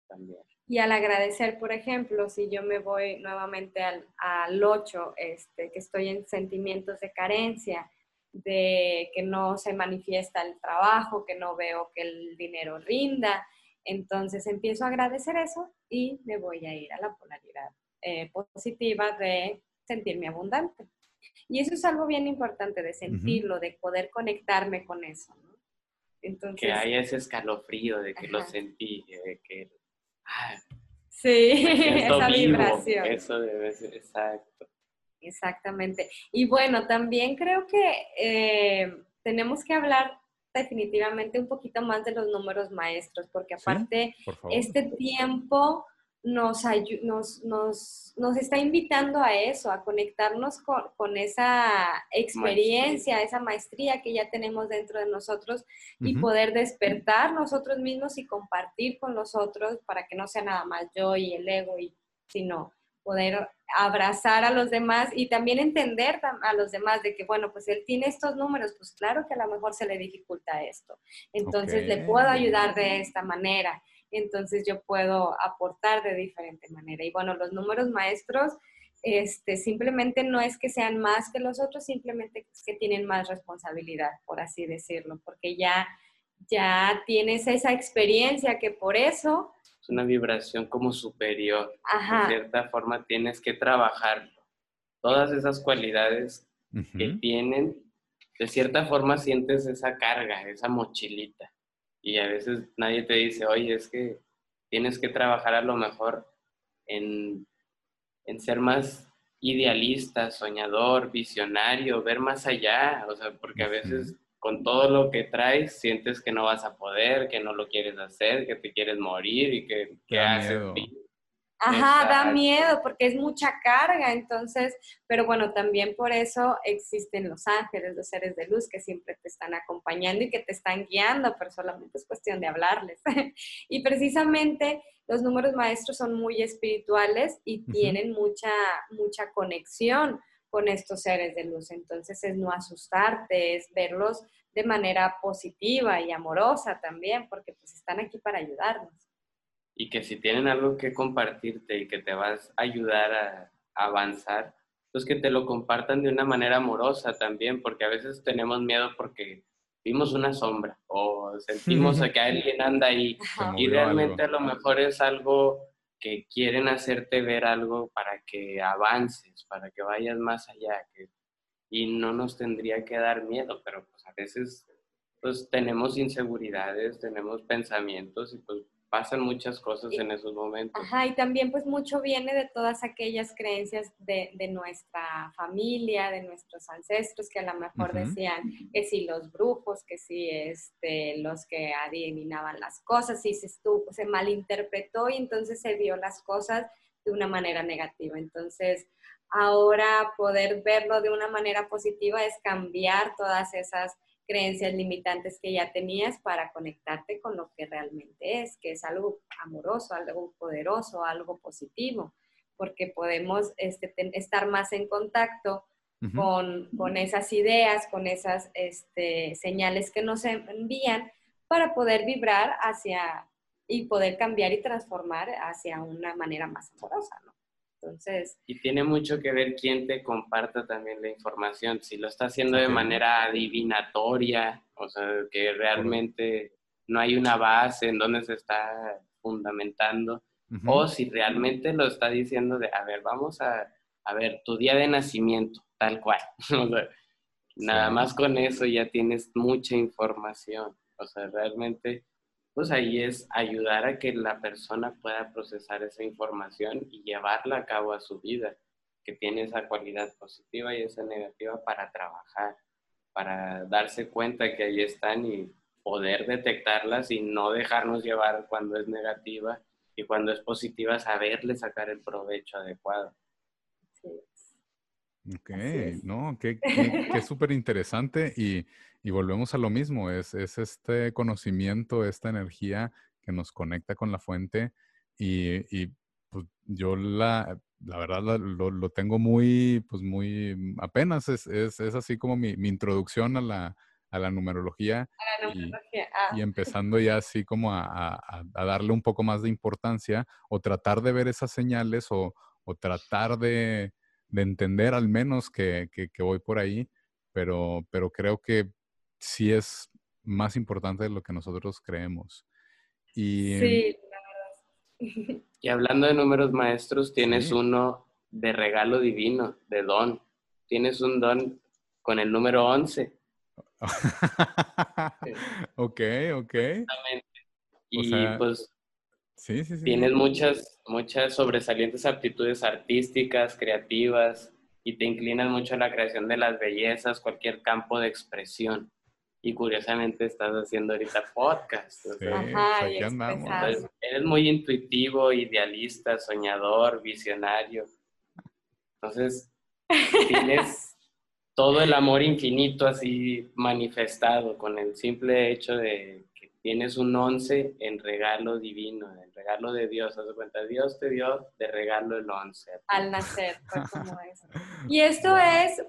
también. Y al agradecer, por ejemplo, si yo me voy nuevamente al, al 8, este, que estoy en sentimientos de carencia, de que no se manifiesta el trabajo, que no veo que el dinero rinda, entonces empiezo a agradecer eso y me voy a ir a la polaridad eh, positiva de sentirme abundante. Y eso es algo bien importante de sentirlo, de poder conectarme con eso. Entonces, que haya ese escalofrío de que lo sentí, de que sí, esa vibración. Eso debe ser, exacto. Exactamente. Y bueno, también creo que eh, tenemos que hablar definitivamente un poquito más de los números maestros, porque aparte, este tiempo nos, nos, nos, nos, está invitando a eso, a conectarnos con, con esa experiencia, esa maestría que ya tenemos dentro de nosotros y poder despertar nosotros mismos y compartir con los otros para que no sea nada más yo y el ego, y, sino poder abrazar a los demás y también entender a los demás de que, bueno, pues él tiene estos números, pues claro que a lo mejor se le dificulta esto. Entonces le puedo ayudar de esta manera entonces yo puedo aportar de diferente manera. Y bueno, los números maestros este, simplemente no es que sean más que los otros, simplemente es que tienen más responsabilidad, por así decirlo, porque ya, ya tienes esa experiencia que por eso... Es una vibración como superior. De cierta forma tienes que trabajarlo. Todas esas cualidades que tienen, de cierta forma sientes esa carga, esa mochilita y a veces nadie te dice, oye, es que tienes que trabajar a lo mejor en, en ser más idealista, soñador, visionario, ver más allá, o sea, porque a veces con todo lo que traes sientes que no vas a poder, que no lo quieres hacer, que te quieres morir y que, que haces Ajá, da miedo porque es mucha carga, entonces, pero bueno, también por eso existen los ángeles, los seres de luz que siempre te están acompañando y que te están guiando, pero solamente es cuestión de hablarles. y precisamente los números maestros son muy espirituales y tienen mucha, mucha conexión con estos seres de luz, entonces es no asustarte, es verlos de manera positiva y amorosa también, porque pues están aquí para ayudarnos y que si tienen algo que compartirte y que te vas a ayudar a, avanzar, pues que te lo compartan de una manera amorosa también, porque a veces tenemos miedo porque vimos una sombra o sentimos que alguien anda ahí. Y realmente a lo mejor es algo que quieren hacerte ver algo para que avances, para que vayas más allá, que, y no nos tendría que dar miedo, pero pues a veces pues tenemos inseguridades, tenemos pensamientos y pues pasan muchas cosas en esos momentos. Ajá, y también pues mucho viene de todas aquellas creencias de, de nuestra familia, de nuestros ancestros que a lo mejor decían que si los brujos, que si este, los que adivinaban las cosas, y se, estuvo, se malinterpretó y entonces se vio las cosas de una manera negativa. Entonces, ahora poder verlo de una manera positiva es cambiar todas esas creencias limitantes que ya tenías para conectarte con lo que realmente es, que es algo amoroso, algo poderoso, algo positivo, porque podemos este, estar más en contacto con, esas ideas, con esas este, señales que nos envían para poder vibrar hacia y poder cambiar y transformar hacia una manera más amorosa, ¿no? Entonces... Y tiene mucho que ver quién te comparta también la información. Si lo está haciendo de manera adivinatoria, o sea, que realmente no hay una base en donde se está fundamentando, o si realmente lo está diciendo de, a ver, vamos a, a ver, tu día de nacimiento, tal cual. nada más con eso ya tienes mucha información. O sea, realmente pues ahí es ayudar a que la persona pueda procesar esa información y llevarla a cabo a su vida, que tiene esa cualidad positiva y esa negativa para trabajar, para darse cuenta que ahí están y poder detectarlas y no dejarnos llevar cuando es negativa y cuando es positiva saberle sacar el provecho adecuado. Ok, no, qué, qué, súper interesante y, y, volvemos a lo mismo, es, es, este conocimiento, esta energía que nos conecta con la fuente y, y pues yo la, la verdad lo, lo, tengo muy, pues muy, apenas es, es, es así como mi, mi, introducción a la, a la numerología, a la numerología. Y, y, ah. empezando ya así como a, a, a, darle un poco más de importancia o tratar de ver esas señales o, o tratar de de entender al menos que, voy por ahí, pero, pero creo que sí es más importante de lo que nosotros creemos. Y, sí, la verdad. Y hablando de números maestros, tienes uno de regalo divino, de don. Tienes un don con el número 11. ok, ok. Y pues Tienes muchas, muchas sobresalientes aptitudes artísticas, creativas, y te inclinas mucho a la creación de las bellezas, cualquier campo de expresión. Y curiosamente estás haciendo ahorita podcast. Ajá, eres muy intuitivo, idealista, soñador, visionario. Entonces, tienes todo el amor infinito así manifestado con el simple hecho de tienes un once en regalo divino, en regalo de Dios. Haz de cuenta, Dios te dio de regalo el once. Al nacer, fue como eso. Y esto es,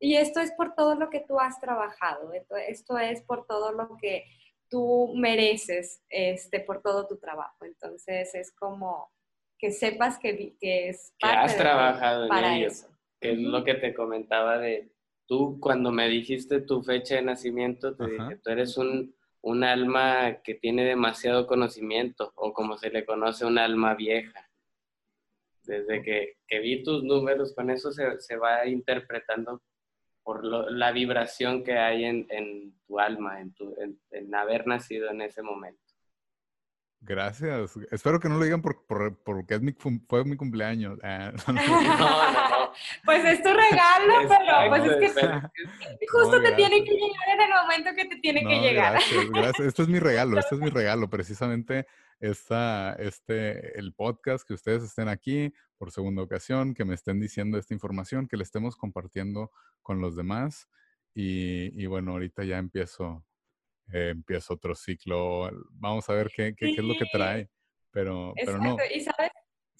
y esto es por todo lo que tú has trabajado, esto, es por todo lo que tú mereces, este, por todo tu trabajo. Entonces es como que sepas que, que es parte que has trabajado en ello, eso. Que es lo que te comentaba de tú cuando me dijiste tu fecha de nacimiento, te dije, tú eres un un alma que tiene demasiado conocimiento o como se le conoce un alma vieja. Desde que, vi tus números, con eso se, va interpretando por la vibración que hay en, tu alma, en, tu, en haber nacido en ese momento. Gracias. Espero que no lo digan por, porque es mi, fue mi cumpleaños. Ah, no, no, no, Pues es tu regalo, pero pues es que justo te tiene que llegar en el momento que te tiene que llegar. Gracias, gracias. Esto es mi regalo, esto es mi regalo. Precisamente esta, este, el podcast, que ustedes estén aquí por segunda ocasión, que me estén diciendo esta información, que le estemos compartiendo con los demás. Y, y bueno, ahorita ya empiezo eh, empieza otro ciclo, vamos a ver qué, qué, es lo que trae, pero, pero no. Y sabes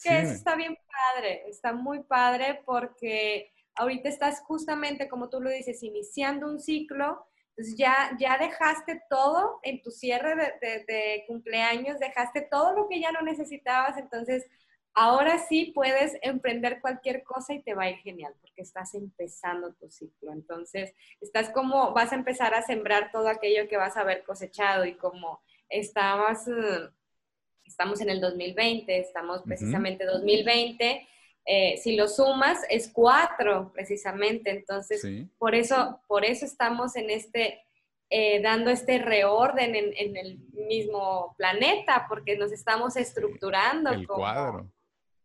que eso está bien padre, está muy padre porque ahorita estás justamente, como tú lo dices, iniciando un ciclo, entonces ya, ya dejaste todo en tu cierre de, de cumpleaños, dejaste todo lo que ya no necesitabas, entonces ahora sí puedes emprender cualquier cosa y te va a ir genial porque estás empezando tu ciclo. Entonces, estás como, vas a empezar a sembrar todo aquello que vas a haber cosechado y como estabas, eh, estamos en el 2020, estamos precisamente 2020. Eh, si lo sumas es cuatro precisamente, entonces por eso por eso estamos en este eh, dando este reorden en, el mismo planeta, porque nos estamos estructurando. El cuadro.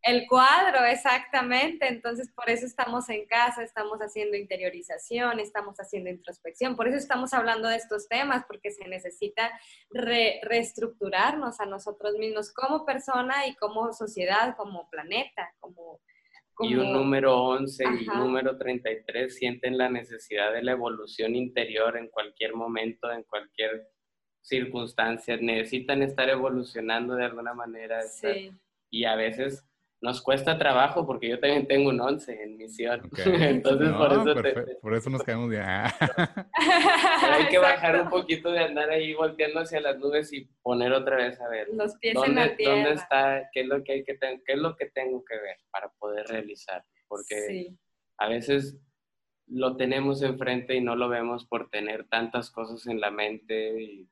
El cuadro, exactamente. Entonces, por eso estamos en casa, estamos haciendo interiorización, estamos haciendo introspección. Por eso estamos hablando de estos temas, porque se necesita reestructurarnos a nosotros mismos como persona y como sociedad, como planeta, como... Y un número 11 y un número 33 sienten la necesidad de la evolución interior en cualquier momento, en cualquier circunstancia. Necesitan estar evolucionando de alguna manera. Sí. Y a veces nos cuesta trabajo porque yo también tengo un 11 en misión. Entonces, por, eso por eso nos quedamos ya. hay que bajar un poquito de andar ahí volteando hacia las nubes y poner otra vez a ver. Los pies ¿dónde, en la tierra. ¿Dónde está? ¿Qué es lo que hay que qué es lo que tengo que ver para poder realizar? Porque a veces lo tenemos enfrente y no lo vemos por tener tantas cosas en la mente y,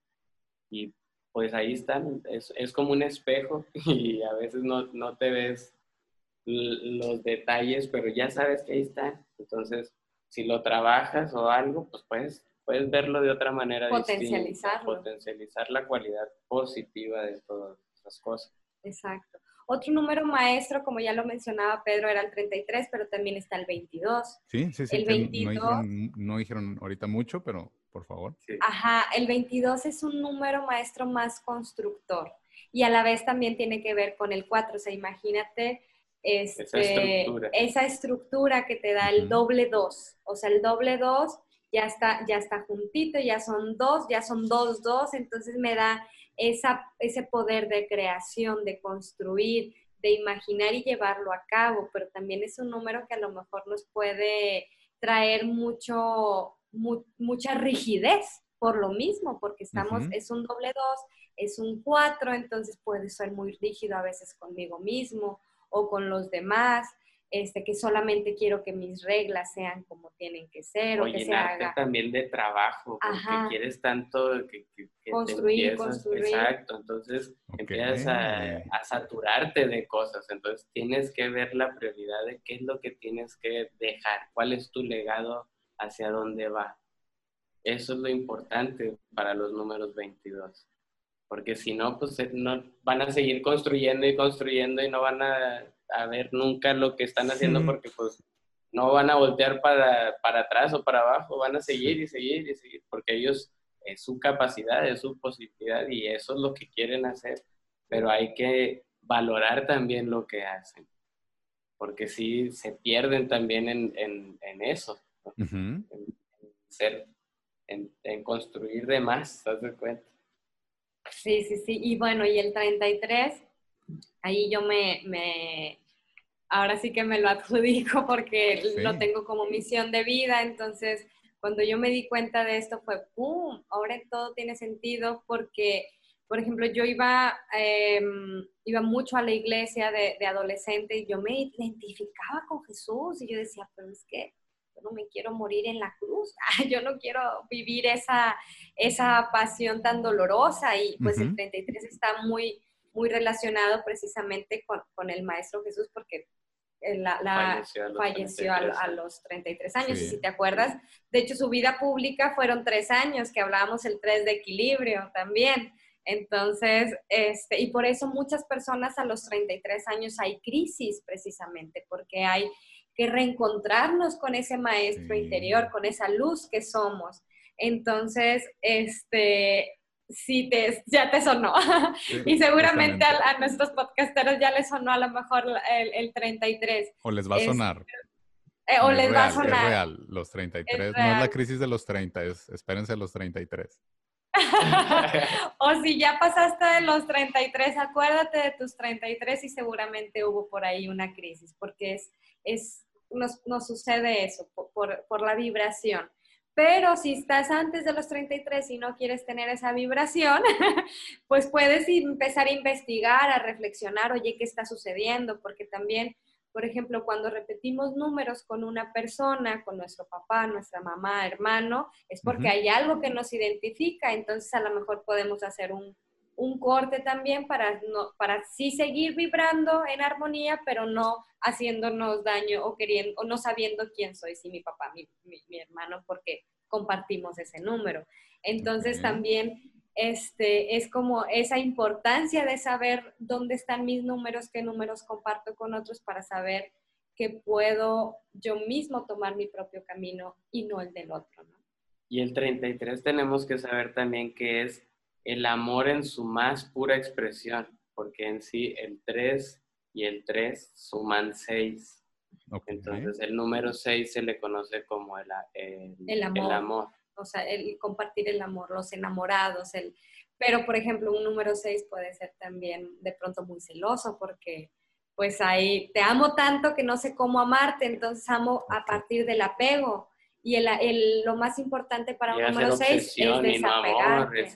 y pues ahí están, es, es, como un espejo y a veces no, no te ves los detalles, pero ya sabes que ahí está. Entonces, si lo trabajas o algo, pues puedes, puedes verlo de otra manera. Potencializarlo. potencializar la cualidad positiva de todas esas cosas. Exacto. Otro número maestro, como ya lo mencionaba Pedro, era el 33, pero también está el 22. Sí, sí, sí. El 22, no, dijeron, ahorita mucho, pero por favor. Ajá, el 22 es un número maestro más constructor y a la vez también tiene que ver con el 4. O sea, imagínate este, esa, estructura. que te da el doble 2. O sea, el doble 2 ya está, ya está juntito, ya son dos, ya son dos, dos, entonces me da esa, ese poder de creación, de construir, de imaginar y llevarlo a cabo, pero también es un número que a lo mejor nos puede traer mucho, mucha rigidez por lo mismo, porque estamos, es un doble 2, es un 4, entonces puede ser muy rígido a veces conmigo mismo o con los demás, este, que solamente quiero que mis reglas sean como tienen que ser. O, que se haga. también de trabajo, porque quieres tanto que, construir, construir. Exacto, entonces empiezas a, a, saturarte de cosas, entonces tienes que ver la prioridad de qué es lo que tienes que dejar, cuál es tu legado, hacia dónde va. Eso es lo importante para los números 22 porque si no, pues eh, no, van a seguir construyendo y construyendo y no van a, ver nunca lo que están haciendo porque pues no van a voltear para, para, atrás o para abajo, van a seguir y seguir y seguir, porque ellos es su capacidad, es su posibilidad y eso es lo que quieren hacer, pero hay que valorar también lo que hacen, porque si se pierden también en, en, eso, en, ser, en, construir de más, ¿te das cuenta? Sí, sí, sí. Y bueno, y el 33, ahí yo me, me ahora sí que me lo adjudico porque lo tengo como misión de vida. Entonces, cuando yo me di cuenta de esto fue, ¡pum! Ahora todo tiene sentido porque, por ejemplo, yo iba, em, iba mucho a la iglesia de, de adolescente y yo me identificaba con Jesús y yo decía, pero es que no me quiero morir en la cruz, yo no quiero vivir esa, esa pasión tan dolorosa y pues el 33 está muy, muy relacionado precisamente con, con el Maestro Jesús porque la, falleció, a los, 33 años. Y si te acuerdas, de hecho su vida pública fueron tres años, que hablábamos el 3 de equilibrio también. Entonces, este, y por eso muchas personas a los 33 años hay crisis precisamente, porque hay que reencontrarnos con ese maestro interior, con esa luz que somos. Entonces, este, sí te, ya te sonó. y seguramente a, nuestros podcasteros ya les sonó a lo mejor el, 33. O les va a sonar. Eh, o les va a sonar. Es real, los 33. no es la crisis de los 30, es espérense los 33. o si ya pasaste de los 33, acuérdate de tus 33 y seguramente hubo por ahí una crisis, porque es, es, nos, sucede eso por, por, la vibración. Pero si estás antes de los 33 y no quieres tener esa vibración, pues puedes empezar a investigar, a reflexionar, oye, ¿qué está sucediendo? Porque también, por ejemplo, cuando repetimos números con una persona, con nuestro papá, nuestra mamá, hermano, es porque hay algo que nos identifica, entonces a lo mejor podemos hacer un, un corte también para, no, para sí seguir vibrando en armonía, pero no haciéndonos daño o queriendo o no sabiendo quién soy, si mi papá, mi, mi, hermano, porque compartimos ese número. Entonces también este, es como esa importancia de saber dónde están mis números, qué números comparto con otros para saber que puedo yo mismo tomar mi propio camino y no el del otro. Y el 33 tenemos que saber también que es el amor en su más pura expresión, porque en sí el 3 y el 3 suman 6. Entonces el número 6 se le conoce como el, el, amor. O sea, el compartir el amor, los enamorados. El... Pero, por ejemplo, un número 6 puede ser también de pronto muy celoso porque pues ahí te amo tanto que no sé cómo amarte, entonces amo a partir del apego. Y el, el, lo más importante para un número 6 es desapegarte.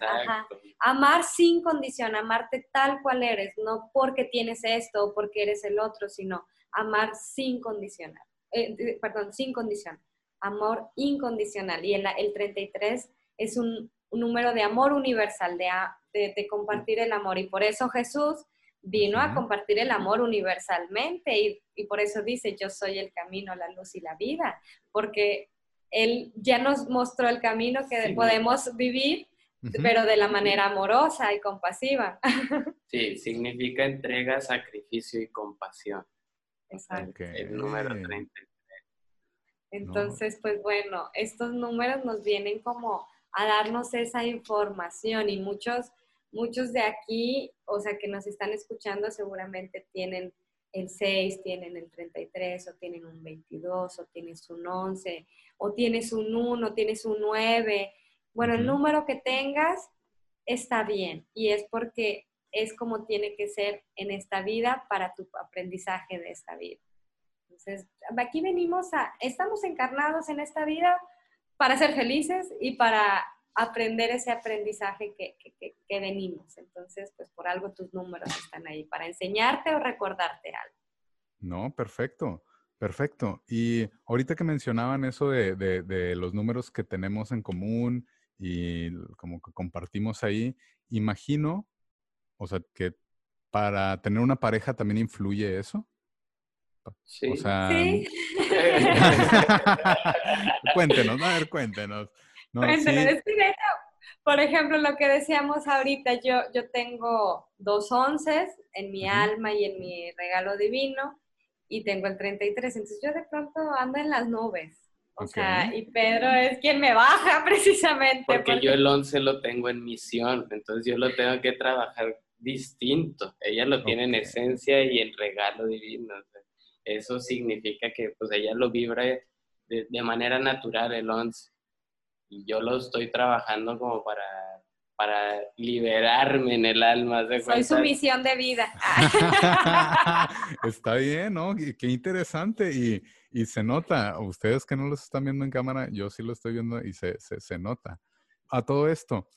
Amar sin condición, amarte tal cual eres, no porque tienes esto o porque eres el otro, sino amar sin condicionar. Eh, perdón, sin condición. Amor incondicional. Y el, el 33 es un, número de amor universal, de, de, de, compartir el amor. Y por eso Jesús vino a compartir el amor universalmente y, y por eso dice, yo soy el camino, la luz y la vida, porque él ya nos mostró el camino que podemos vivir, pero de la manera amorosa y compasiva. Sí, significa entrega, sacrificio y compasión. Exacto. El número 33. Entonces, pues bueno, estos números nos vienen como a darnos esa información y muchos, muchos de aquí, o sea, que nos están escuchando seguramente tienen el 6, tienen el 33, o tienen un 22, o tienes un 11, o tienes un 1, tienes un 9. Bueno, el número que tengas está bien y es porque es como tiene que ser en esta vida para tu aprendizaje de esta vida. Entonces, aquí venimos a, estamos encarnados en esta vida para ser felices y para aprender ese aprendizaje que, que, que, venimos. Entonces, pues por algo tus números están ahí, para enseñarte o recordarte algo. No, perfecto, perfecto. Y ahorita que mencionaban eso de, de, de los números que tenemos en común y como que compartimos ahí, imagino, o sea, que para tener una pareja también influye eso. Sí. O sea, ¿Sí? cuéntenos, a ver, cuéntenos. No, por ejemplo, lo que decíamos ahorita, yo, yo tengo dos onces en mi alma y en mi regalo divino y tengo el 33, entonces yo de pronto ando en las nubes. O sea, y Pedro es quien me baja precisamente. Porque, yo el 11 lo tengo en misión, entonces yo lo tengo que trabajar distinto. Ella lo tiene en esencia y el regalo divino. Eso significa que pues ella lo vibra de, de manera natural el 11 y yo lo estoy trabajando como para, para liberarme en el alma. ¿de Soy su misión de vida. Está bien, ¿no? Qué interesante. Y, y, se nota, ustedes que no los están viendo en cámara, yo sí lo estoy viendo y se, se, se nota. A todo esto,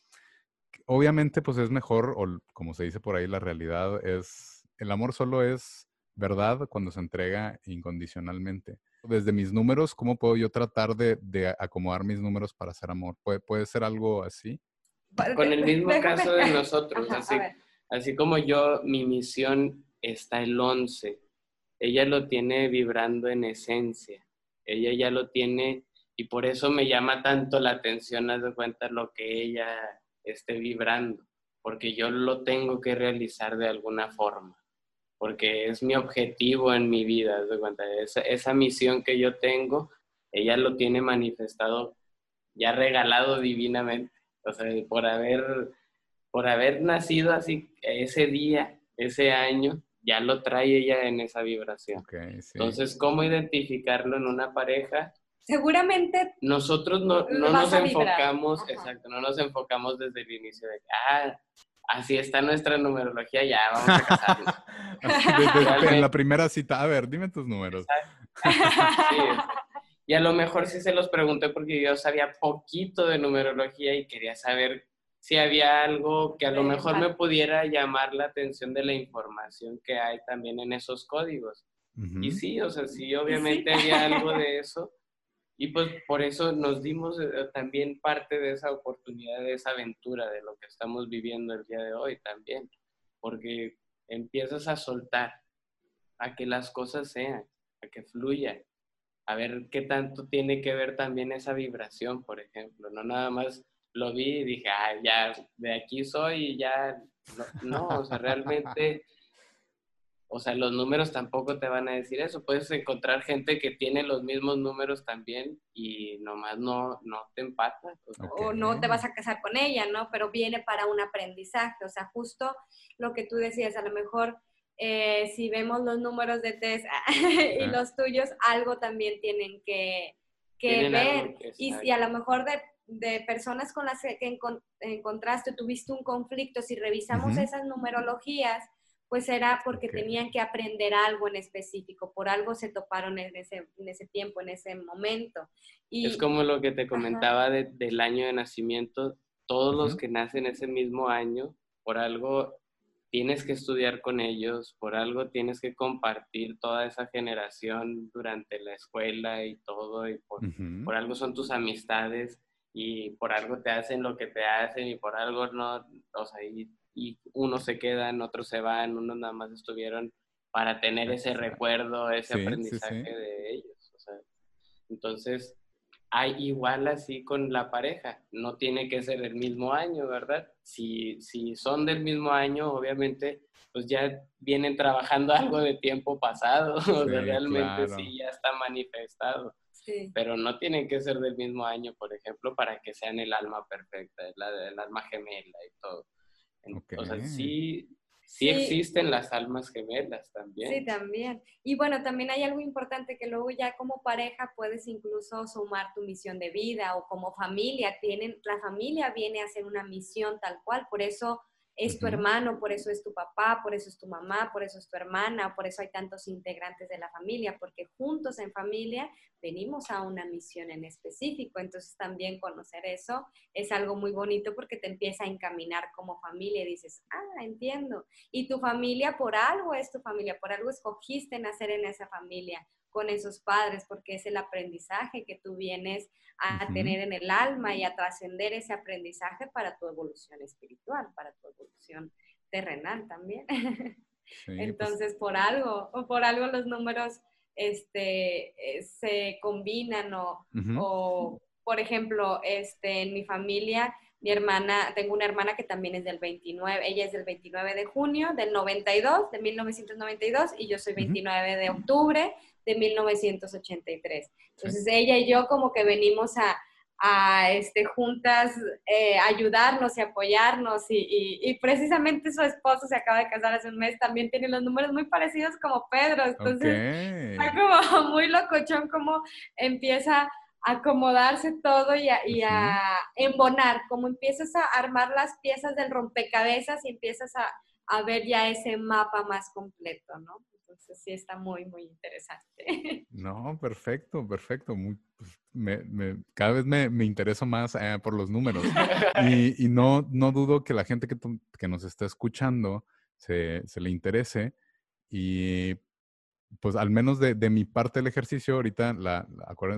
obviamente pues es mejor, o como se dice por ahí, la realidad es, el amor solo es verdad cuando se entrega incondicionalmente desde mis números, ¿cómo puedo yo tratar de, acomodar mis números para hacer amor? ¿Puede, puede ser algo así? Con el mismo caso de nosotros, así, así como yo, mi misión está el 11, ella lo tiene vibrando en esencia, ella ya lo tiene y por eso me llama tanto la atención, haz de cuenta lo que ella esté vibrando, porque yo lo tengo que realizar de alguna forma porque es mi objetivo en mi vida, de cuenta, esa, esa misión que yo tengo, ella lo tiene manifestado, ya regalado divinamente, o sea, por haber, por haber nacido así ese día, ese año, ya lo trae ella en esa vibración. Entonces, ¿cómo identificarlo en una pareja? Seguramente nosotros no, no nos enfocamos, exacto, no nos enfocamos desde el inicio de, ah, así está nuestra numerología, ya vamos a casarnos. en la primera cita, a ver, dime tus números. Y a lo mejor sí se los pregunté porque yo sabía poquito de numerología y quería saber si había algo que a lo mejor me pudiera llamar la atención de la información que hay también en esos códigos. Y sí, o sea, sí, obviamente había algo de eso. Y pues por eso nos dimos eh, también parte de esa oportunidad, de esa aventura, de lo que estamos viviendo el día de hoy también, porque empiezas a soltar, a que las cosas sean, a que fluyan, a ver qué tanto tiene que ver también esa vibración, por ejemplo. No nada más lo vi y dije, ah, ya de aquí soy y ya. No, o sea, realmente, o sea, los números tampoco te van a decir eso. Puedes encontrar gente que tiene los mismos números también y nomás no, no te empata. O no te vas a casar con ella, ¿no? Pero viene para un aprendizaje. O sea, justo lo que tú decías, a lo mejor eh, si vemos los números de test y los tuyos, algo también tienen que, ver. y, a lo mejor de, personas con las que encontraste, tuviste un conflicto, si revisamos esas numerologías, pues era porque tenían que aprender algo en específico, por algo se toparon en ese, en ese tiempo, en ese momento. Y, es como lo que te comentaba del año de nacimiento, todos los que nacen ese mismo año, por algo tienes que estudiar con ellos, por algo tienes que compartir toda esa generación durante la escuela y todo, y por, algo son tus amistades y por algo te hacen lo que te hacen y por algo no, o sea, y, unos se quedan, otros se van, unos nada más estuvieron para tener ese recuerdo, ese aprendizaje de ellos. O sea, entonces, hay igual así con la pareja, no tiene que ser del mismo año, ¿verdad? Si, si son del mismo año, obviamente, pues ya vienen trabajando algo de tiempo pasado, o sea, realmente sí ya está manifestado. Sí. Pero no tienen que ser del mismo año, por ejemplo, para que sean el alma perfecta, el, el alma gemela y todo. Entonces, sí, sí, existen las almas gemelas también. Sí, también. Y bueno, también hay algo importante que luego ya como pareja puedes incluso sumar tu misión de vida o como familia, tienen, la familia viene a hacer una misión tal cual, por eso es tu hermano, por eso es tu papá, por eso es tu mamá, por eso es tu hermana, por eso hay tantos integrantes de la familia, porque juntos en familia venimos a una misión en específico. Entonces también conocer eso es algo muy bonito porque te empieza a encaminar como familia y dices, ah, entiendo. Y tu familia por algo es tu familia, por algo escogiste nacer en esa familia con esos padres, porque es el aprendizaje que tú vienes a tener en el alma y a trascender ese aprendizaje para tu evolución espiritual, para tu evolución terrenal también. Pues Entonces, por algo, o por algo los números este, eh, se combinan o, o, por ejemplo, este, en mi familia, mi hermana, tengo una hermana que también es del 29, ella es del 29 de junio del 92, de 1992, y yo soy 29 de octubre de 1983. Entonces ella y yo como que venimos a, a este, juntas eh, ayudarnos y apoyarnos y, y, precisamente su esposo se acaba de casar hace un mes, también tiene los números muy parecidos como Pedro, entonces está como muy locochón como empieza a acomodarse todo y a, y a embonar, como empiezas a armar las piezas del rompecabezas y empiezas a, a ver ya ese mapa más completo, ¿no? Entonces sí está muy, muy interesante. No, perfecto, perfecto. Muy, pues, me, me, cada vez me, me intereso más eh, por los números. Y, y, no, no dudo que la gente que, que nos está escuchando se, se, le interese. Y pues al menos de, de mi parte del ejercicio, ahorita la,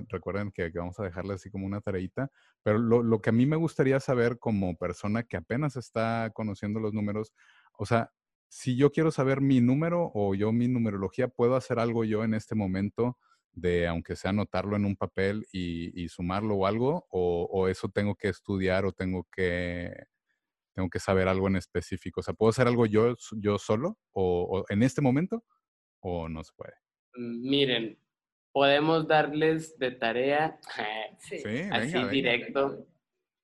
recuerden que, que, vamos a dejarle así como una tareita, pero lo, lo que a mí me gustaría saber como persona que apenas está conociendo los números, o sea, si yo quiero saber mi número o yo mi numerología, ¿puedo hacer algo yo en este momento de, aunque sea anotarlo en un papel y, sumarlo o algo? O, eso tengo que estudiar o tengo que, tengo que saber algo en específico? O sea, ¿puedo hacer algo yo, yo solo o, en este momento o no se puede? Mm, miren, podemos darles de tarea, así directo,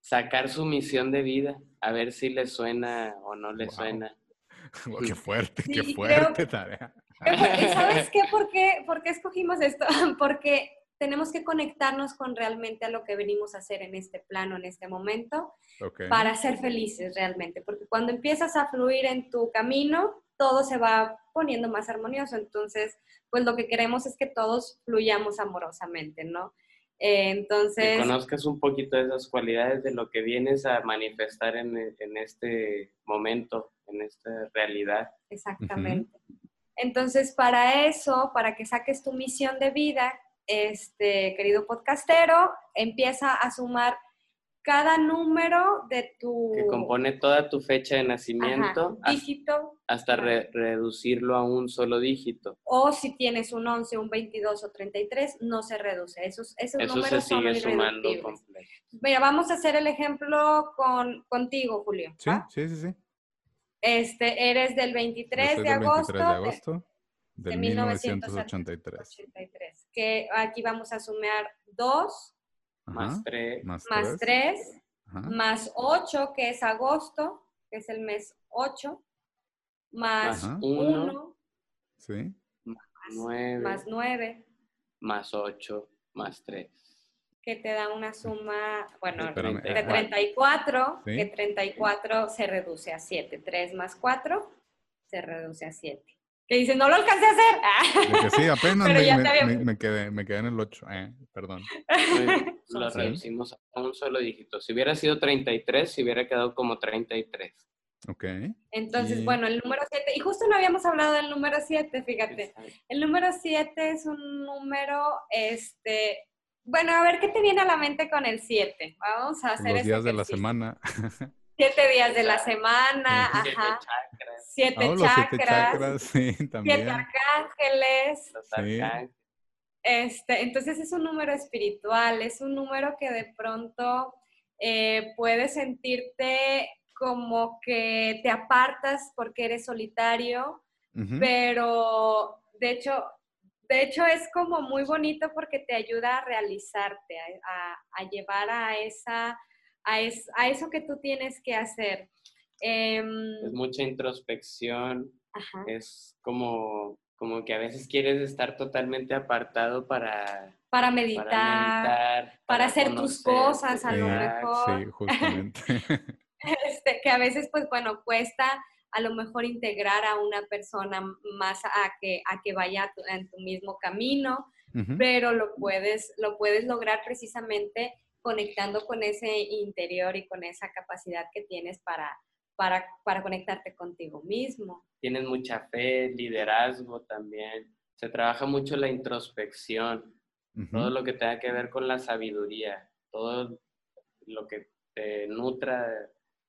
sacar su misión de vida, a ver si les suena o no les suena. qué fuerte, qué fuerte tarea. ¿Sabes qué? ¿Por, qué? ¿Por qué escogimos esto? Porque tenemos que conectarnos con realmente a lo que venimos a hacer en este plano, en este momento, para ser felices realmente. Porque cuando empiezas a fluir en tu camino, todo se va poniendo más armonioso. Entonces, pues lo que queremos es que todos fluyamos amorosamente, ¿no? Eh, entonces... Que conozcas un poquito de esas cualidades de lo que vienes a manifestar en, en este momento en esta realidad. Exactamente. Entonces, para eso, para que saques tu misión de vida, este querido podcastero, empieza a sumar cada número de tu... Que compone toda tu fecha de nacimiento. dígito. Hasta, reducirlo a un solo dígito. O si tienes un 11, un 22 o 33, no se reduce. Esos, esos Eso números se sigue sumando completo. Mira, vamos a hacer el ejemplo con, contigo, Julio. Sí, sí, sí, sí. Este, eres del 23 de agosto. 23 de agosto. De, 1983. Que aquí vamos a sumar 2 más 3, más 3, más 8, que es agosto, que es el mes 8, más 1, sí. más 9, más 9, más 8, más 3. Que te da una suma, bueno, Espérame, de 34, ¿Sí? que 34 se reduce a 7. 3 más 4 se reduce a 7 que dice, no lo alcancé a hacer. que sí, apenas me, me, quedé, me quedé en el 8, eh, perdón. Lo reducimos a un solo dígito. Si hubiera sido 33, se hubiera quedado como 33. Ok. Entonces, bueno, el número 7, y justo no habíamos hablado del número 7, fíjate. El número 7 es un número, este, bueno, a ver qué te viene a la mente con el 7. Vamos a hacer Los días de la semana. Siete días de la semana, ajá. Siete ah, chakras. siete chakras, sí, también. Siete arcángeles. Este, entonces es un número espiritual, es un número que de pronto eh, puedes sentirte como que te apartas porque eres solitario, pero de hecho, de hecho es como muy bonito porque te ayuda a realizarte, a llevar a esa a, eso que tú tienes que hacer. Em, es mucha introspección, es como, como que a veces quieres estar totalmente apartado para... Para meditar, para, hacer tus cosas a lo mejor. Sí, justamente. este, que a veces, pues bueno, cuesta a lo mejor integrar a una persona más a que, a que vaya en tu mismo camino, pero lo puedes, lo puedes lograr precisamente conectando con ese interior y con esa capacidad que tienes para, para, para conectarte contigo mismo. Tienes mucha fe, liderazgo también. Se trabaja mucho la introspección, todo lo que tenga que ver con la sabiduría, todo lo que te nutra.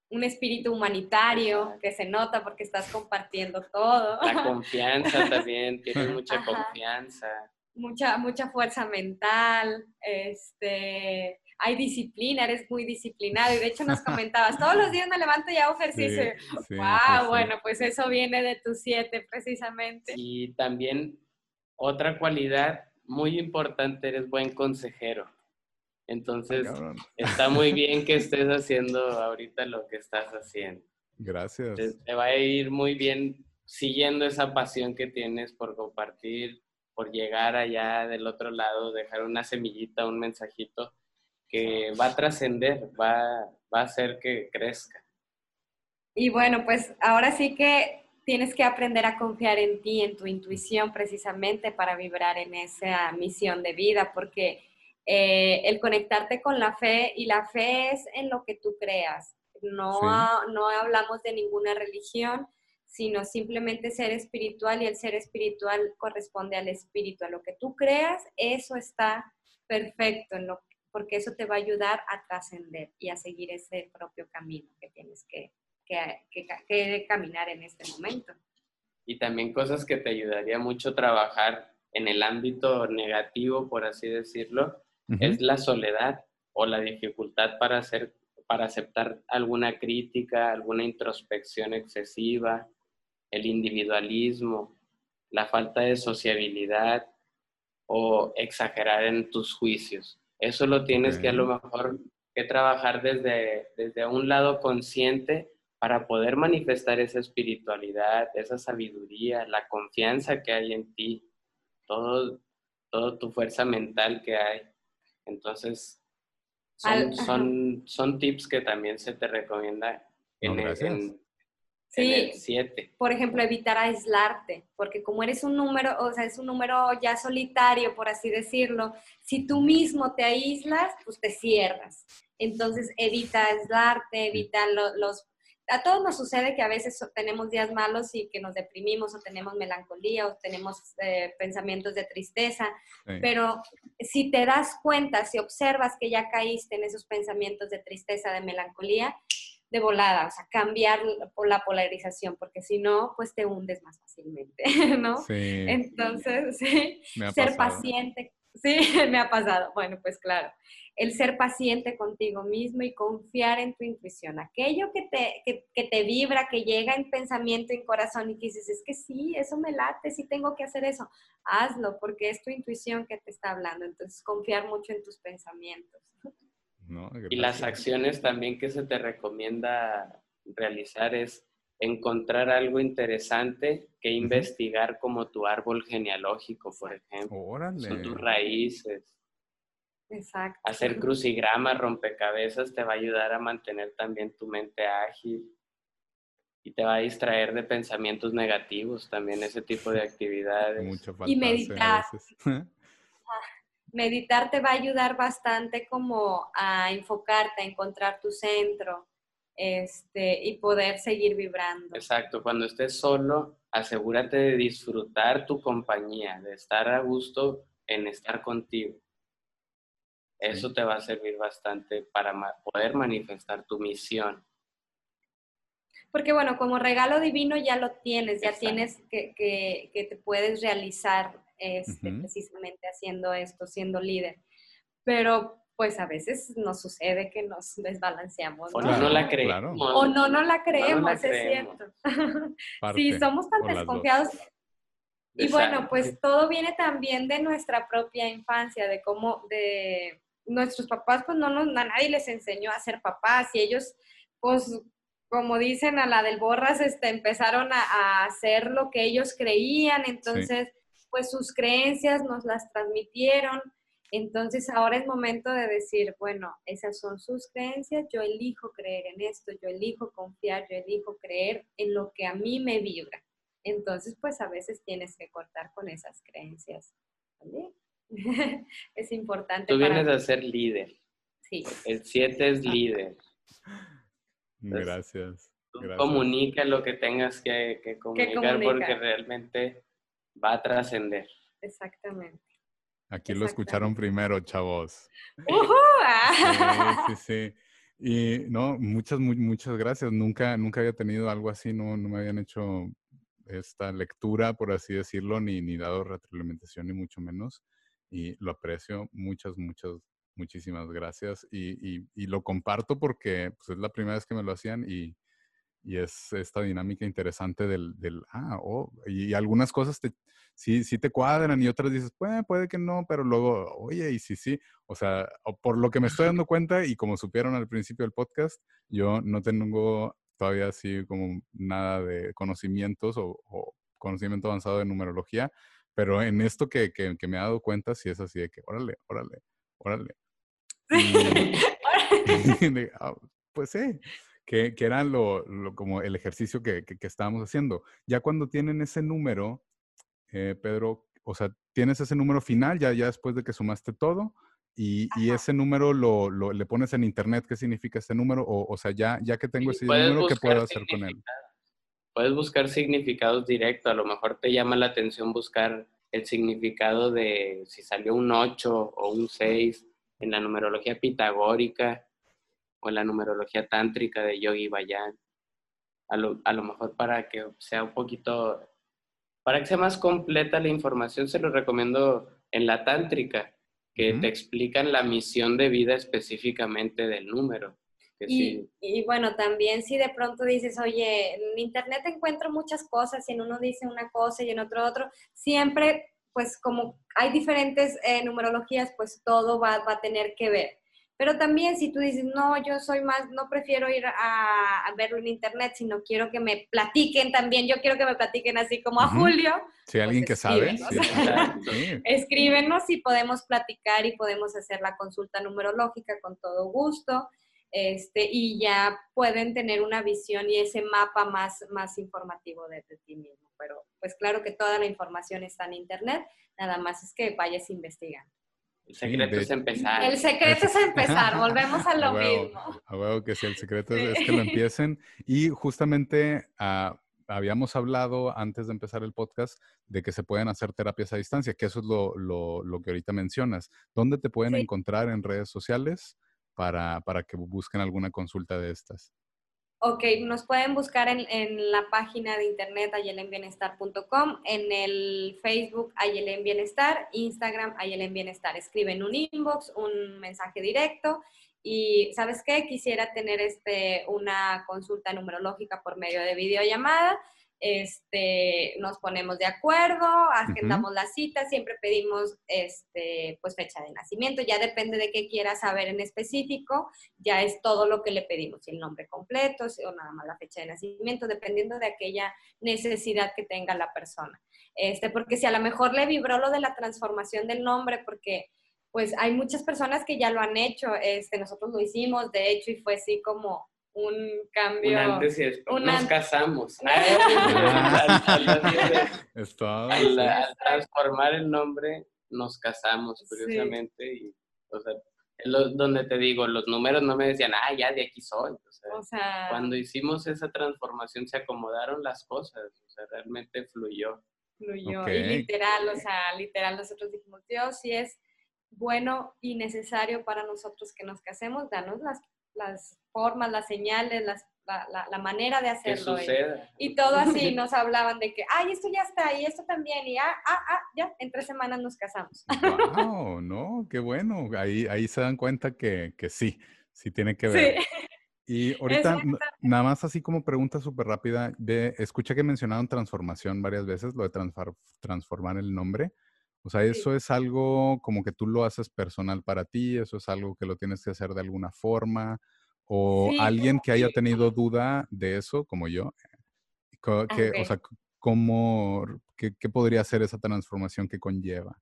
Un espíritu humanitario que se nota porque estás compartiendo todo. La confianza también, tienes mucha confianza. Mucha, mucha fuerza mental, este, hay disciplina, eres muy disciplinado. Y de hecho nos comentabas, todos los días me levanto y hago ejercicio. wow, bueno, pues eso viene de tus siete precisamente. Y también otra cualidad muy importante, eres buen consejero. Entonces, está muy bien que estés haciendo ahorita lo que estás haciendo. Gracias. Te, te va a ir muy bien siguiendo esa pasión que tienes por compartir, por llegar allá del otro lado, dejar una semillita, un mensajito que va a trascender, va, va a hacer que crezca. Y bueno, pues ahora sí que tienes que aprender a confiar en ti, en tu intuición precisamente para vibrar en esa misión de vida, porque eh, el conectarte con la fe y la fe es en lo que tú creas. No, no hablamos de ninguna religión, sino simplemente ser espiritual y el ser espiritual corresponde al espíritu. A lo que tú creas, eso está perfecto. En lo porque eso te va a ayudar a trascender y a seguir ese propio camino que tienes que, que, caminar en este momento. Y también cosas que te ayudaría mucho trabajar en el ámbito negativo, por así decirlo, es la soledad o la dificultad para hacer para aceptar alguna crítica, alguna introspección excesiva, el individualismo, la falta de sociabilidad o exagerar en tus juicios. Eso lo tienes que a lo mejor que trabajar desde, desde un lado consciente para poder manifestar esa espiritualidad, esa sabiduría, la confianza que hay en ti, todo, todo tu fuerza mental que hay. Entonces, son, son, son tips que también se te recomienda en, en, Sí, por ejemplo, evitar aislarte, porque como eres un número, o sea, es un número ya solitario, por así decirlo, si tú mismo te aíslas, pues te cierras. Entonces, evita aislarte, evita los, a todos nos sucede que a veces tenemos días malos y que nos deprimimos o tenemos melancolía o tenemos eh, pensamientos de tristeza, pero si te das cuenta, si observas que ya caíste en esos pensamientos de tristeza, de melancolía, de volada, o sea, cambiar la polarización, porque si no, pues te hundes más fácilmente, ¿no? Sí. Entonces, sí, ser paciente, sí, me ha pasado. Bueno, pues claro, el ser paciente contigo mismo y confiar en tu intuición. Aquello que te, que, te vibra, que llega en pensamiento, en corazón y que dices, es que sí, eso me late, sí tengo que hacer eso. Hazlo porque es tu intuición que te está hablando. Entonces, confiar mucho en tus pensamientos. Y las acciones también que se te recomienda realizar es encontrar algo interesante que investigar como tu árbol genealógico, por ejemplo. Son tus raíces Exacto. Hacer crucigramas, rompecabezas, te va a ayudar a mantener también tu mente ágil y te va a distraer de pensamientos negativos también, ese tipo de actividades. y meditar. meditar te va a ayudar bastante como a enfocarte, a encontrar tu centro este, y poder seguir vibrando. Exacto, cuando estés solo, asegúrate de disfrutar tu compañía, de estar a gusto en estar contigo. Eso te va a servir bastante para poder manifestar tu misión. Porque bueno, como regalo divino ya lo tienes, ya tienes que, que, te puedes realizar este, precisamente haciendo esto, siendo líder. Pero pues a veces nos sucede que nos desbalanceamos. O no, la creemos. O no, no la creemos, es cierto. sí, somos tan desconfiados. Y bueno, pues todo viene también de nuestra propia infancia, de cómo, de, nuestros papás, pues no, nos, a nadie les enseñó a ser papás y ellos, pues como dicen a la del Borras, este, empezaron a, hacer lo que ellos creían, entonces, pues sus creencias nos las transmitieron. Entonces ahora es momento de decir, bueno, esas son sus creencias, yo elijo creer en esto, yo elijo confiar, yo elijo creer en lo que a mí me vibra. Entonces, pues a veces tienes que cortar con esas creencias. ¿vale? es importante. Tú vienes a ser líder. Sí. El 7 es líder. Gracias. comunica lo que tengas que, comunicar porque realmente va a trascender. Exactamente. Aquí lo escucharon primero, chavos. Ah. sí, sí, sí. Y no, muchas, muchas gracias. Nunca, nunca había tenido algo así, no, no me habían hecho esta lectura, por así decirlo, ni, ni dado retroalimentación, ni mucho menos y lo aprecio. Muchas, muchas, muchísimas gracias. Y, y, lo comparto porque pues, es la primera vez que me lo hacían y, y es esta dinámica interesante del, del ah, oh, y, algunas cosas te, sí, sí te cuadran y otras dices, puede, puede que no, pero luego, oye, y sí, sí. O sea, por lo que me estoy dando cuenta y como supieron al principio del podcast, yo no tengo todavía así como nada de conocimientos o, o conocimiento avanzado de numerología, pero en esto que, que, me he dado cuenta, sí es así de que, órale, órale, órale. Ah, pues sí, que, que era lo, lo, como el ejercicio que, que, estábamos haciendo. Ya cuando tienen ese número, eh, Pedro, o sea, tienes ese número final ya, ya después de que sumaste todo y, y ese número lo, lo, le pones en internet, ¿qué significa ese número? O, o sea, ya, ya que tengo ese número, ¿qué puedo hacer con él? puedes buscar significados directos, a lo mejor te llama la atención buscar el significado de si salió un 8 o un 6 en la numerología pitagórica o la numerología tántrica de Yogi Bayan. A lo, a lo mejor para que sea un poquito, para que sea más completa la información, se lo recomiendo en la tántrica, que te explican la misión de vida específicamente del número. Y, y, bueno, también si de pronto dices, oye, en internet encuentro muchas cosas y en uno dice una cosa y en otro otro, siempre, pues como hay diferentes eh, numerologías, pues todo va, va, a tener que ver. Pero también si tú dices, no, yo soy más, no prefiero ir a, a, verlo en internet, sino quiero que me platiquen también, yo quiero que me platiquen así como a Julio. Si alguien pues que sabe. Escríbenos y podemos platicar y podemos hacer la consulta numerológica con todo gusto este, y ya pueden tener una visión y ese mapa más, más informativo de, ti mismo. Pero pues claro que toda la información está en Internet, nada más es que vayas investigando. El secreto es empezar. El secreto es empezar, volvemos a lo mismo. A huevo que sí, el secreto es, que lo empiecen. Y justamente uh, habíamos hablado antes de empezar el podcast de que se pueden hacer terapias a distancia, que eso es lo, lo, lo que ahorita mencionas. ¿Dónde te pueden encontrar en redes sociales para, para que busquen alguna consulta de estas? Ok, nos pueden buscar en, en la página de internet ayelenbienestar.com, en el Facebook Ayelen Bienestar, Instagram Ayelen Bienestar. Escriben un inbox, un mensaje directo y ¿sabes qué? Quisiera tener este, una consulta numerológica por medio de videollamada este, nos ponemos de acuerdo, agendamos la cita, siempre pedimos este, pues fecha de nacimiento, ya depende de qué quiera saber en específico, ya es todo lo que le pedimos, el nombre completo o nada más la fecha de nacimiento, dependiendo de aquella necesidad que tenga la persona. Este, porque si a lo mejor le vibró lo de la transformación del nombre, porque pues hay muchas personas que ya lo han hecho, este, nosotros lo hicimos, de hecho, y fue así como, un cambio. Un antes y después. Nos casamos. al, transformar el nombre, nos casamos, curiosamente. Y, o sea, donde te digo, los números no me decían, ah, ya de aquí soy. O sea, cuando hicimos esa transformación se acomodaron las cosas, o sea, realmente fluyó. Fluyó. Y literal, o sea, literal, nosotros dijimos, Dios, si es bueno y necesario para nosotros que nos casemos, danos las las formas, las señales, las, la, la, manera de hacerlo. Y, todo así nos hablaban de que, ay, esto ya está, y esto también, y ah, ah, ah, ya, en tres semanas nos casamos. Wow, no, qué bueno. Ahí, ahí se dan cuenta que, que sí, sí tiene que ver. Sí. Y ahorita, nada más así como pregunta súper rápida, de, escuché que mencionaron transformación varias veces, lo de transformar el nombre. O sea, eso es algo como que tú lo haces personal para ti, eso es algo que lo tienes que hacer de alguna forma, o alguien que haya tenido duda de eso, como yo, que, o sea, ¿cómo, qué, podría ser esa transformación que conlleva?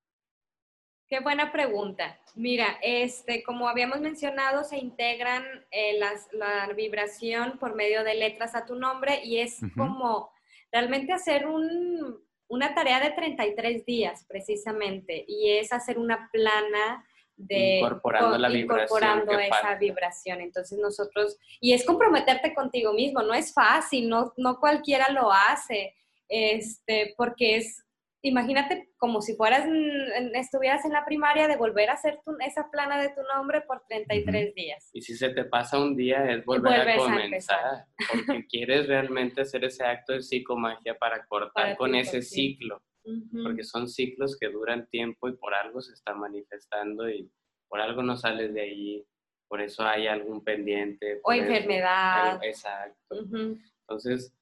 Qué buena pregunta. Mira, este, como habíamos mencionado, se integran eh, las, la vibración por medio de letras a tu nombre y es como realmente hacer un, una tarea de 33 días precisamente y es hacer una plana de incorporando, la incorporando esa vibración. Entonces nosotros, y es comprometerte contigo mismo, no es fácil, no, no cualquiera lo hace, este, porque es imagínate como si fueras, estuvieras en la primaria de volver a hacer esa plana de tu nombre por 33 días. Y si se te pasa un día es volver a comenzar, porque quieres realmente hacer ese acto de psicomagia para cortar con ese ciclo, porque son ciclos que duran tiempo y por algo se está manifestando y por algo no sales de ahí, por eso hay algún pendiente. O enfermedad. exacto. Entonces,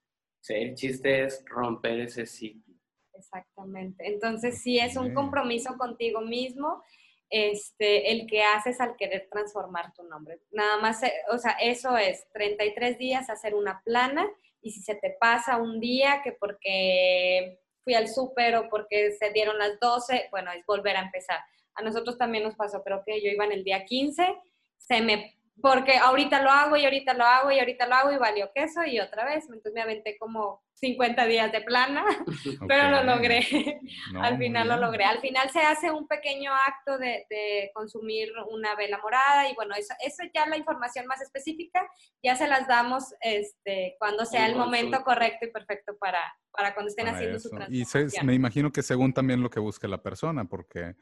el chiste es romper ese ciclo Exactamente. Entonces, sí es un compromiso contigo mismo, este, el que haces al querer transformar tu nombre. Nada más, eh, o sea, eso es 33 días hacer una plana y si se te pasa un día que porque fui al súper o porque se dieron las 12, bueno, es volver a empezar. A nosotros también nos pasó, pero que yo iba en el día 15, se me porque ahorita lo hago y ahorita lo hago y ahorita lo hago y valió queso y otra vez. Entonces me aventé como 50 días de plana, pero lo logré. Al final lo logré. Al final se hace un pequeño acto de, consumir una vela morada y bueno, eso, eso ya la información más específica ya se las damos este, cuando sea el momento correcto y perfecto para, para cuando estén haciendo su transformación. Y me imagino que según también lo que busque la persona, porque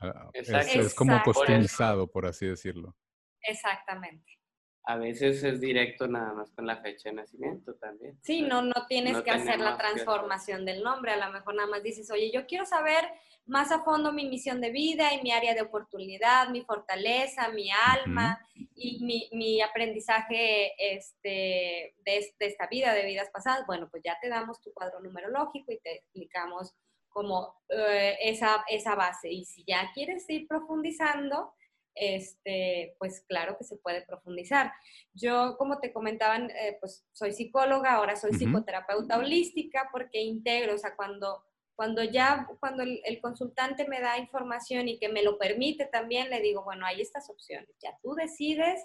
ah, es, es, como customizado, por así decirlo. Exactamente. A veces es directo nada más con la fecha de nacimiento también. Sí, no, no tienes que hacer la transformación del nombre. A lo mejor nada más dices, oye, yo quiero saber más a fondo mi misión de vida y mi área de oportunidad, mi fortaleza, mi alma y mi, aprendizaje este, de, esta vida, de vidas pasadas. Bueno, pues ya te damos tu cuadro numerológico y te explicamos como eh, esa, esa base. Y si ya quieres ir profundizando, este, pues claro que se puede profundizar. Yo, como te comentaban, eh, pues soy psicóloga, ahora soy psicoterapeuta holística porque integro, o sea, cuando, cuando ya, cuando el, consultante me da información y que me lo permite también, le digo, bueno, hay estas opciones, ya tú decides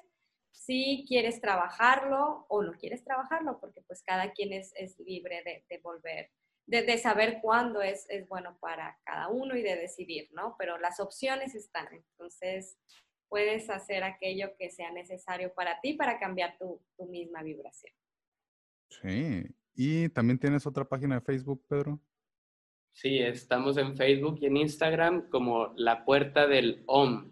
si quieres trabajarlo o no quieres trabajarlo, porque pues cada quien es, es libre de, de volver de, saber cuándo es, es, bueno para cada uno y de decidir, ¿no? Pero las opciones están, entonces puedes hacer aquello que sea necesario para ti para cambiar tu, tu misma vibración. Sí, y también tienes otra página de Facebook, Pedro. Sí, estamos en Facebook y en Instagram como La Puerta del OM.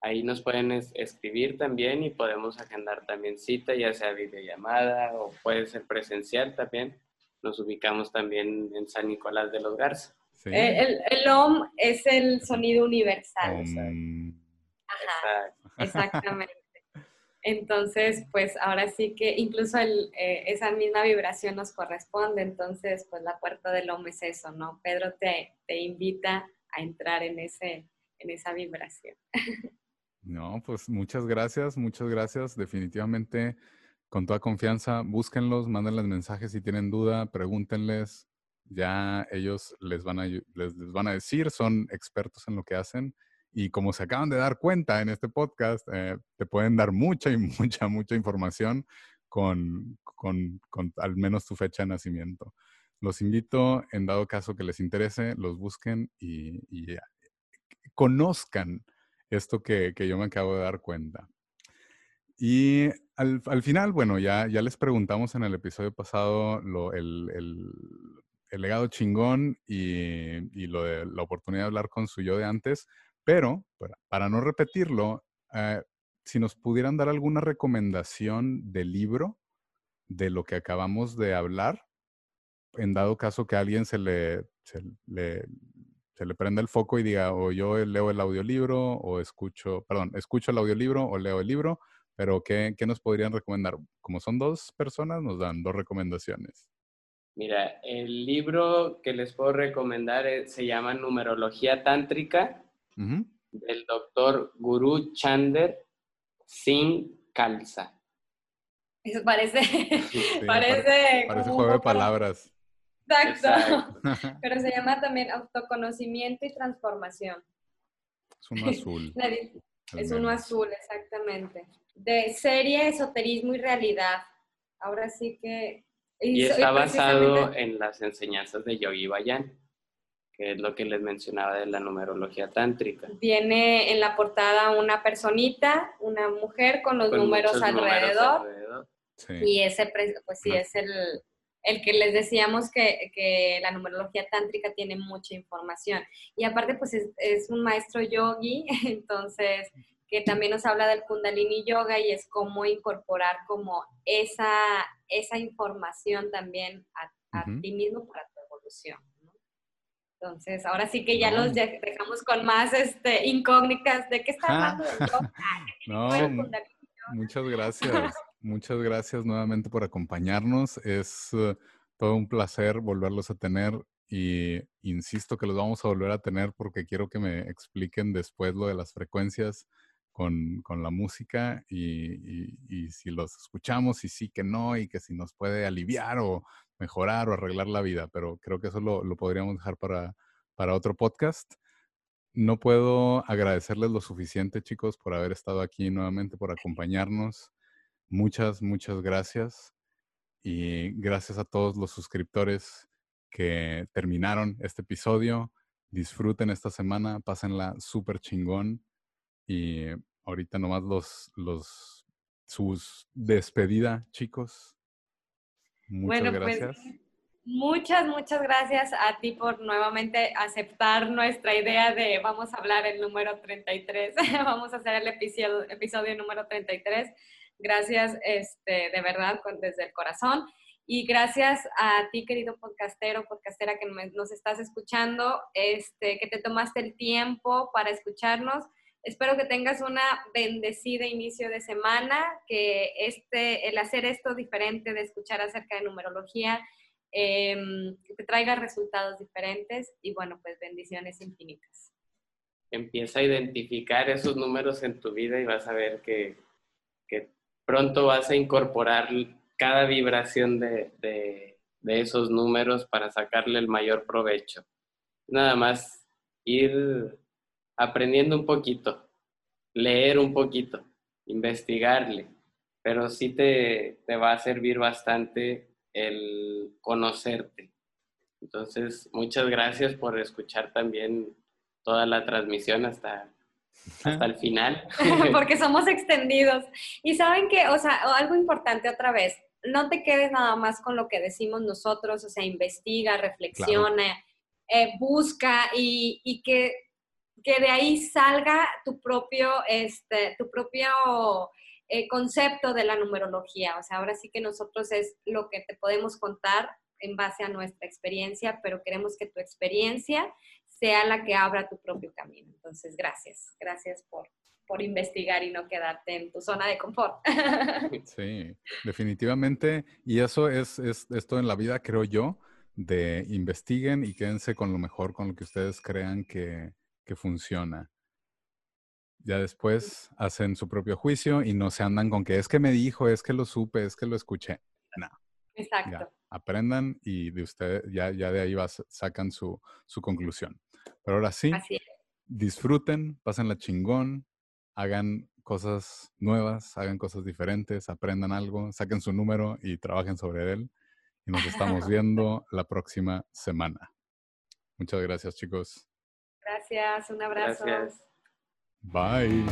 Ahí nos pueden escribir también y podemos agendar también cita, ya sea videollamada o puede ser presencial también nos ubicamos también en San Nicolás de los Garza. Eh, el, OM es el sonido universal. Ajá, exactamente. Entonces, pues ahora sí que incluso el, eh, esa misma vibración nos corresponde, entonces pues la puerta del OM es eso, ¿no? Pedro te, te invita a entrar en, ese, en esa vibración. No, pues muchas gracias, muchas gracias. Definitivamente con toda confianza, búsquenlos, mándenles mensajes si tienen duda, pregúntenles. Ya ellos les van, a, les, van a decir, son expertos en lo que hacen. Y como se acaban de dar cuenta en este podcast, eh, te pueden dar mucha y mucha, mucha información con, con, con, al menos tu fecha de nacimiento. Los invito, en dado caso que les interese, los busquen y, y conozcan esto que, yo me acabo de dar cuenta. Y al, al, final, bueno, ya, ya les preguntamos en el episodio pasado el, el, el, legado chingón y, y, lo de la oportunidad de hablar con su yo de antes, pero para, no repetirlo, eh, si nos pudieran dar alguna recomendación de libro de lo que acabamos de hablar, en dado caso que a alguien se le, se le, se le prenda el foco y diga, o yo leo el audiolibro, o escucho, perdón, escucho el audiolibro o leo el libro, pero, ¿qué, ¿qué, nos podrían recomendar? Como son dos personas, nos dan dos recomendaciones. Mira, el libro que les puedo recomendar eh, se llama Numerología Tántrica del doctor Guru Chander Singh Kalsa. Eso parece, parece, parece juego de palabras. Exacto. Pero se llama también autoconocimiento y transformación. Es uno azul. es uno azul, exactamente de serie, esoterismo y realidad. Ahora sí que... Y, está basado en las enseñanzas de Yogi Bayan, que es lo que les mencionaba de la numerología tántrica. Viene en la portada una personita, una mujer con los números alrededor. Y ese, pues sí, es el, el que les decíamos que, que, la numerología tántrica tiene mucha información. Y aparte, pues es, es un maestro yogi, entonces que también nos habla del Kundalini Yoga y es cómo incorporar como esa, esa información también a, ti mismo para tu evolución. Entonces, ahora sí que ya los dejamos con más este, incógnitas de qué está hablando del yoga. no, muchas gracias. muchas gracias nuevamente por acompañarnos. Es uh, todo un placer volverlos a tener y insisto que los vamos a volver a tener porque quiero que me expliquen después lo de las frecuencias con, con la música y, y, si los escuchamos y sí que no y que si nos puede aliviar o mejorar o arreglar la vida, pero creo que eso lo, lo podríamos dejar para, para otro podcast. No puedo agradecerles lo suficiente, chicos, por haber estado aquí nuevamente, por acompañarnos. Muchas, muchas gracias. Y gracias a todos los suscriptores que terminaron este episodio. Disfruten esta semana, pásenla súper chingón. Y ahorita nomás los, los, sus despedida, chicos. Muchas bueno, pues, gracias. Pues, muchas, muchas gracias a ti por nuevamente aceptar nuestra idea de vamos a hablar el número 33, vamos a hacer el episodio, episodio número 33. Gracias, este, de verdad, desde el corazón. Y gracias a ti, querido podcastero, podcastera que nos estás escuchando, este, que te tomaste el tiempo para escucharnos. Espero que tengas una bendecida inicio de semana, que este, el hacer esto diferente de escuchar acerca de numerología em, te traiga resultados diferentes y bueno, pues bendiciones infinitas. Empieza a identificar esos números en tu vida y vas a ver que, que pronto vas a incorporar cada vibración de, de, de esos números para sacarle el mayor provecho. Nada más ir aprendiendo un poquito, leer un poquito, investigarle, pero sí te, te va a servir bastante el conocerte Entonces, muchas gracias por escuchar también toda la transmisión hasta, hasta el final. Porque somos extendidos. Y saben que, o sea, algo importante otra vez, no te quedes nada más con lo que decimos nosotros, o sea, investiga, reflexiona, eh, busca y, que, que, de ahí salga tu propio, este, tu propio eh, concepto de la numerología. O sea, ahora sí que nosotros es lo que te podemos contar en base a nuestra experiencia, pero queremos que tu experiencia sea la que abra tu propio camino. Entonces, gracias, gracias por, por investigar y no quedarte en tu zona de confort. Sí, definitivamente. Y eso es, es esto en la vida, creo yo, de investiguen y quédense con lo mejor, con lo que ustedes crean que, que funciona. Ya después hacen su propio juicio y no se andan con que es que me dijo, es que lo supe, es que lo escuché. No. Exacto. aprendan y de ustedes ya, ya de ahí vas, sacan su, su conclusión. Pero ahora sí, disfruten, pasen la chingón, hagan cosas nuevas, hagan cosas diferentes, aprendan algo, saquen su número y trabajen sobre él. Y nos estamos viendo la próxima semana. Muchas gracias, chicos. Gracias, un abrazo. Bye.